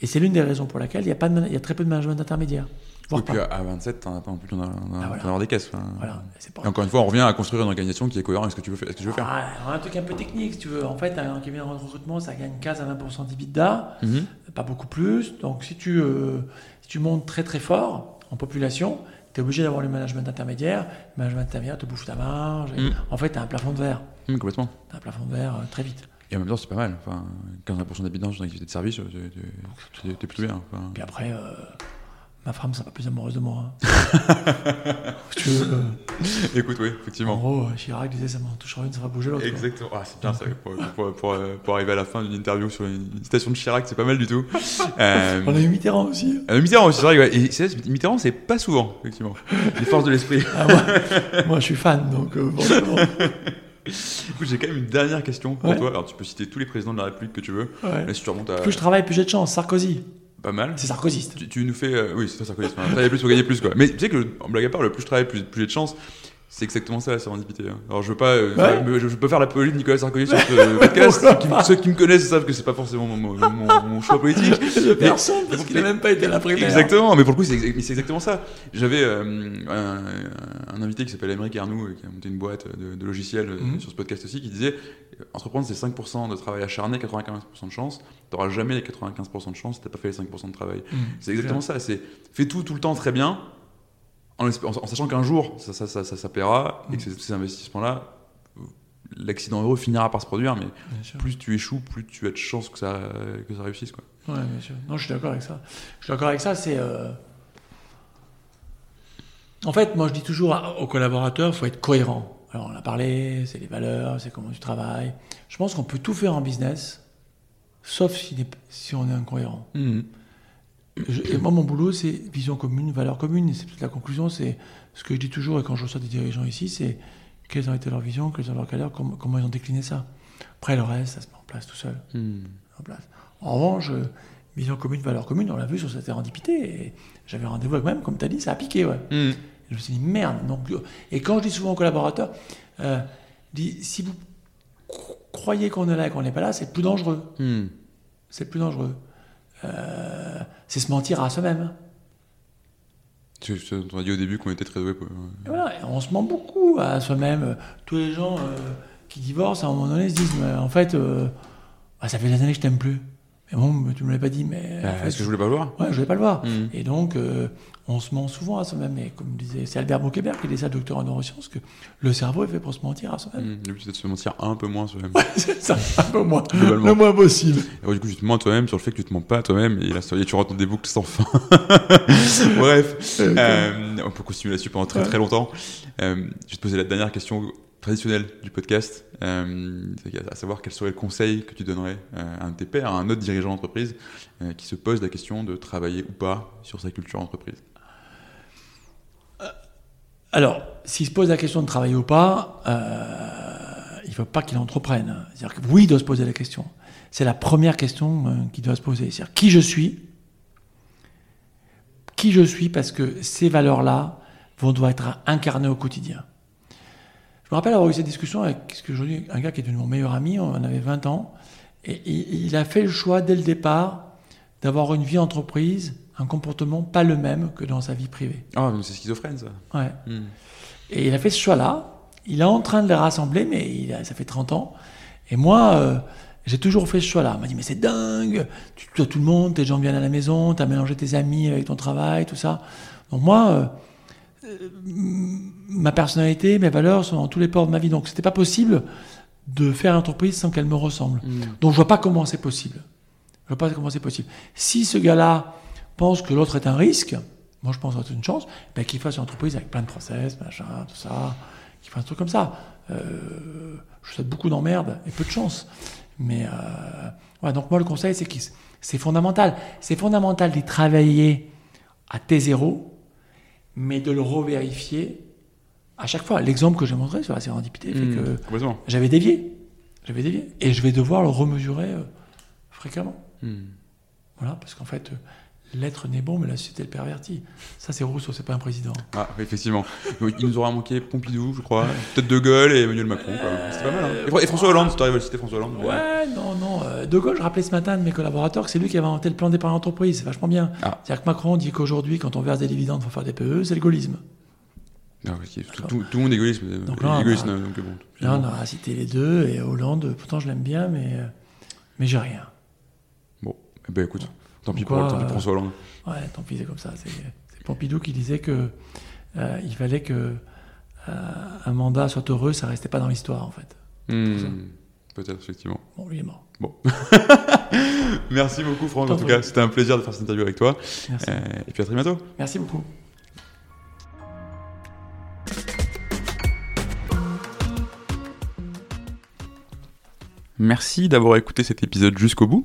et c'est l'une des raisons pour laquelle il y a, pas de, man- il y a très peu de management intermédiaire. Voire Et puis pas. à à 27, t'en as pas non plus d'en d'en- Ah, voilà. des caisses. enfin. Voilà. C'est pas- Et encore une fois, on revient à construire une organisation qui est cohérente avec ce que tu veux, faire- ce que tu veux faire. Ah, un truc un peu technique, si tu veux. En fait, un cabinet de recrutement, ça gagne 15 à 20% d'EBITDA. Mhm. pas beaucoup plus. Donc si tu, euh, si tu montes très très fort en population, tu es obligé d'avoir le management intermédiaire. Le management intermédiaire te bouffe ta marge. et Mm. En fait, tu as un plafond de verre. Hmm, complètement. Tu un plafond de verre euh, très vite. Et en même temps, c'est pas mal. Enfin, 15% d'habitants sur une activité de service, t'es plutôt bien. Enfin, Puis après, euh, ma femme sera plus amoureuse de moi. hein. *laughs* Tu veux, euh, Écoute, oui, en effectivement. gros, euh, Chirac disait ça m'en touchera une, ça va bouger l'autre. Exactement. Ah, c'est bien ça. Pour, pour- pour, euh, pour arriver à la fin d'une interview sur une citation de Chirac, c'est pas mal du tout. *laughs* Euh, On a eu Mitterrand aussi. euh, Mitterrand aussi, c'est vrai. ouais. Et c'est- Mitterrand, c'est pas souvent, effectivement. Les forces de l'esprit. Ah, moi, moi, je suis fan, donc euh, forcément. *laughs* Écoute, j'ai quand même une dernière question pour Ouais. toi. Alors, tu peux citer tous les présidents de la République que tu veux. Ouais. Là, si tu remontes à Plus je travaille, plus j'ai de chance. Sarkozy, pas mal. c'est sarkozyste. Tu, tu nous fais. euh, oui, c'est toi, Sarkozy. Enfin, travailler plus pour gagner plus, quoi. Mais tu sais que, en blague à part, le plus je travaille, plus, plus j'ai de chance. C'est exactement ça la sérendipité. hein. Alors je veux pas, euh, Ouais. je, je peux faire la politique de Nicolas Sarkozy sur ce *laughs* podcast. Ceux qui, pas ceux qui me connaissent savent que c'est pas forcément mon, mon- mon- mon choix politique. *laughs* Personne, parce qu'il n'a même pas été à la primaire. Exactement, mais pour le coup, c'est exactement ça. J'avais euh, un, un invité qui s'appelle Émeric Arnoux, euh, qui a monté une boîte de, de logiciels euh, Mhm. sur ce podcast aussi, qui disait entreprendre, c'est 5% de travail acharné, 95% de chance. Tu n'auras jamais les 95% de chance si tu n'as pas fait les 5% de travail. Mm. C'est exactement ça. C'est fais tout tout le temps très bien, en, sachant qu'un jour, ça, ça, ça, ça, paiera, et que ces, ces investissements-là, l'accident heureux finira par se produire, mais plus tu échoues, plus tu as de chances que ça, que ça réussisse. Quoi. Ouais, bien sûr. Non, je suis d'accord avec ça. Je suis d'accord avec ça. C'est. euh, En fait, moi, je dis toujours aux collaborateurs, il faut être cohérent. Alors, on a parlé, c'est les valeurs, c'est comment tu travailles. Je pense qu'on peut tout faire en business, sauf si, si on est incohérent. Je- et moi, mon boulot, c'est vision commune, valeur commune. Et c'est peut-être la conclusion, c'est ce que je dis toujours, et quand je reçois des dirigeants ici, c'est quelles ont été leurs visions, quelles ont leurs valeurs, comment, comment ils ont décliné ça. Après, le reste, ça se met en place tout seul en place. En revanche, vision commune, valeur commune, on l'a vu sur cette sérendipité. Et j'avais rendez-vous avec même, comme tu as dit, ça a piqué. Ouais. Mm. Et je me suis dit, merde. Donc, et quand je dis souvent aux collaborateurs, euh, je dis, si vous cro- croyez qu'on est là et qu'on n'est pas là, c'est plus dangereux. Mm. C'est plus dangereux. Euh, c'est se mentir à soi-même. Tu on a dit au début qu'on était très pour- Et voilà, on se ment beaucoup à soi-même. Euh, Tous les gens euh, qui divorcent, à un moment donné, se disent, mais en fait, euh, bah, ça fait des années que je t'aime plus. Mais bon, tu me l'as pas dit, mais. en Euh, fait, Est-ce que je voulais pas le voir? Ouais, je voulais pas le voir. Mm. Et donc, euh, on se ment souvent à soi-même. Et comme disait, c'est Albert Boukebert qui disait ça, docteur en neurosciences, que le cerveau est fait pour se mentir à soi-même. Mm. C'est de se mentir un peu moins soi-même. *laughs* c'est ça, un peu moins. Le moins possible. Et du coup, tu te mens à toi-même sur le fait que tu te mens pas à toi-même et là, tu rentres dans des boucles sans fin. *laughs* Bref, euh, on peut continuer là-dessus pendant très Ouais. très longtemps. Euh, je vais te poser la dernière question traditionnelle du podcast, euh, à savoir quel serait le conseil que tu donnerais euh, à un de tes pairs, à un autre dirigeant d'entreprise euh, qui se pose la question de travailler ou pas sur sa culture d'entreprise. Alors, s'il se pose la question de travailler ou pas, euh, il ne faut pas qu'il entreprenne. C'est-à-dire que oui, il doit se poser la question. C'est la première question euh, qu'il doit se poser. C'est-à-dire qui je suis Qui je suis parce que ces valeurs-là vont devoir être incarnées au quotidien. Je me rappelle avoir eu cette discussion avec aujourd'hui, un gars qui est devenu mon meilleur ami, on avait 20 ans, et il a fait le choix dès le départ d'avoir une vie entreprise, un comportement pas le même que dans sa vie privée. Ah, donc c'est schizophrène ça. Ouais. Mm. Et il a fait ce choix-là. Il est en train de les rassembler, mais il a, ça fait 30 ans. Et moi, euh, j'ai toujours fait ce choix-là. Il m'a dit, mais c'est dingue, tu dois tout le monde, tes gens viennent à la maison, tu as mélangé tes amis avec ton travail, tout ça. Donc moi, euh, ma personnalité, mes valeurs sont dans tous les ports de ma vie. Donc c'était pas possible de faire une entreprise sans qu'elle me ressemble. Mm. Donc je vois pas comment c'est possible. Je vois pas comment c'est possible. Si ce gars-là pense que l'autre est un risque, moi je pense que c'est une chance, ben, qu'il fasse une entreprise avec plein de process, machin, tout ça, qu'il fasse un truc comme ça. Euh, je souhaite beaucoup d'emmerdes et peu de chance. Mais euh, ouais, donc moi le conseil c'est que c'est fondamental. C'est fondamental d'y travailler à T0, mais de le revérifier à chaque fois. L'exemple que j'ai montré sur la sérendipité fait Mm, que j'avais dévié. J'avais dévié. Et je vais devoir le remesurer euh, fréquemment. Mm. Voilà, parce qu'en fait, euh, l'être n'est bon, mais la société le pervertit. Ça, c'est Rousseau, c'est pas un président. Ah, effectivement. Il nous aura manqué Pompidou, je crois, peut-être De Gaulle et Emmanuel Macron. quoi. C'était pas mal. Hein. Et, Fr- et François Hollande, si t'arrives à le citer François Hollande. Ouais, non, non. euh, de Gaulle, je rappelais ce matin de mes collaborateurs que c'est lui qui avait inventé le plan d'épargne entreprise. C'est vachement bien. Ah. C'est-à-dire que Macron dit qu'aujourd'hui, quand on verse des dividendes, il faut faire des PE, c'est le gaullisme. Ah, ok. tout, tout- tout le monde est Donc là, on égoïste, a- non, donc bon. Là, on aura cité les deux, et Hollande, pourtant, je l'aime bien, mais, euh, mais j'ai rien. Bon, eh ben écoute, tant pis, Pourquoi, pour, tant pis pour euh, François Hollande. Ouais, tant pis, c'est comme ça. C'est Pompidou qui disait que euh, il fallait que euh, un mandat soit heureux, ça restait pas dans l'histoire, en fait. Hmm, Peut-être, effectivement. Bon, lui est mort. *laughs* Merci beaucoup, Franck. En tout cas, c'était un plaisir de faire cette interview avec toi. Merci. Euh, et puis à très bientôt. Merci beaucoup. Merci d'avoir écouté cet épisode jusqu'au bout.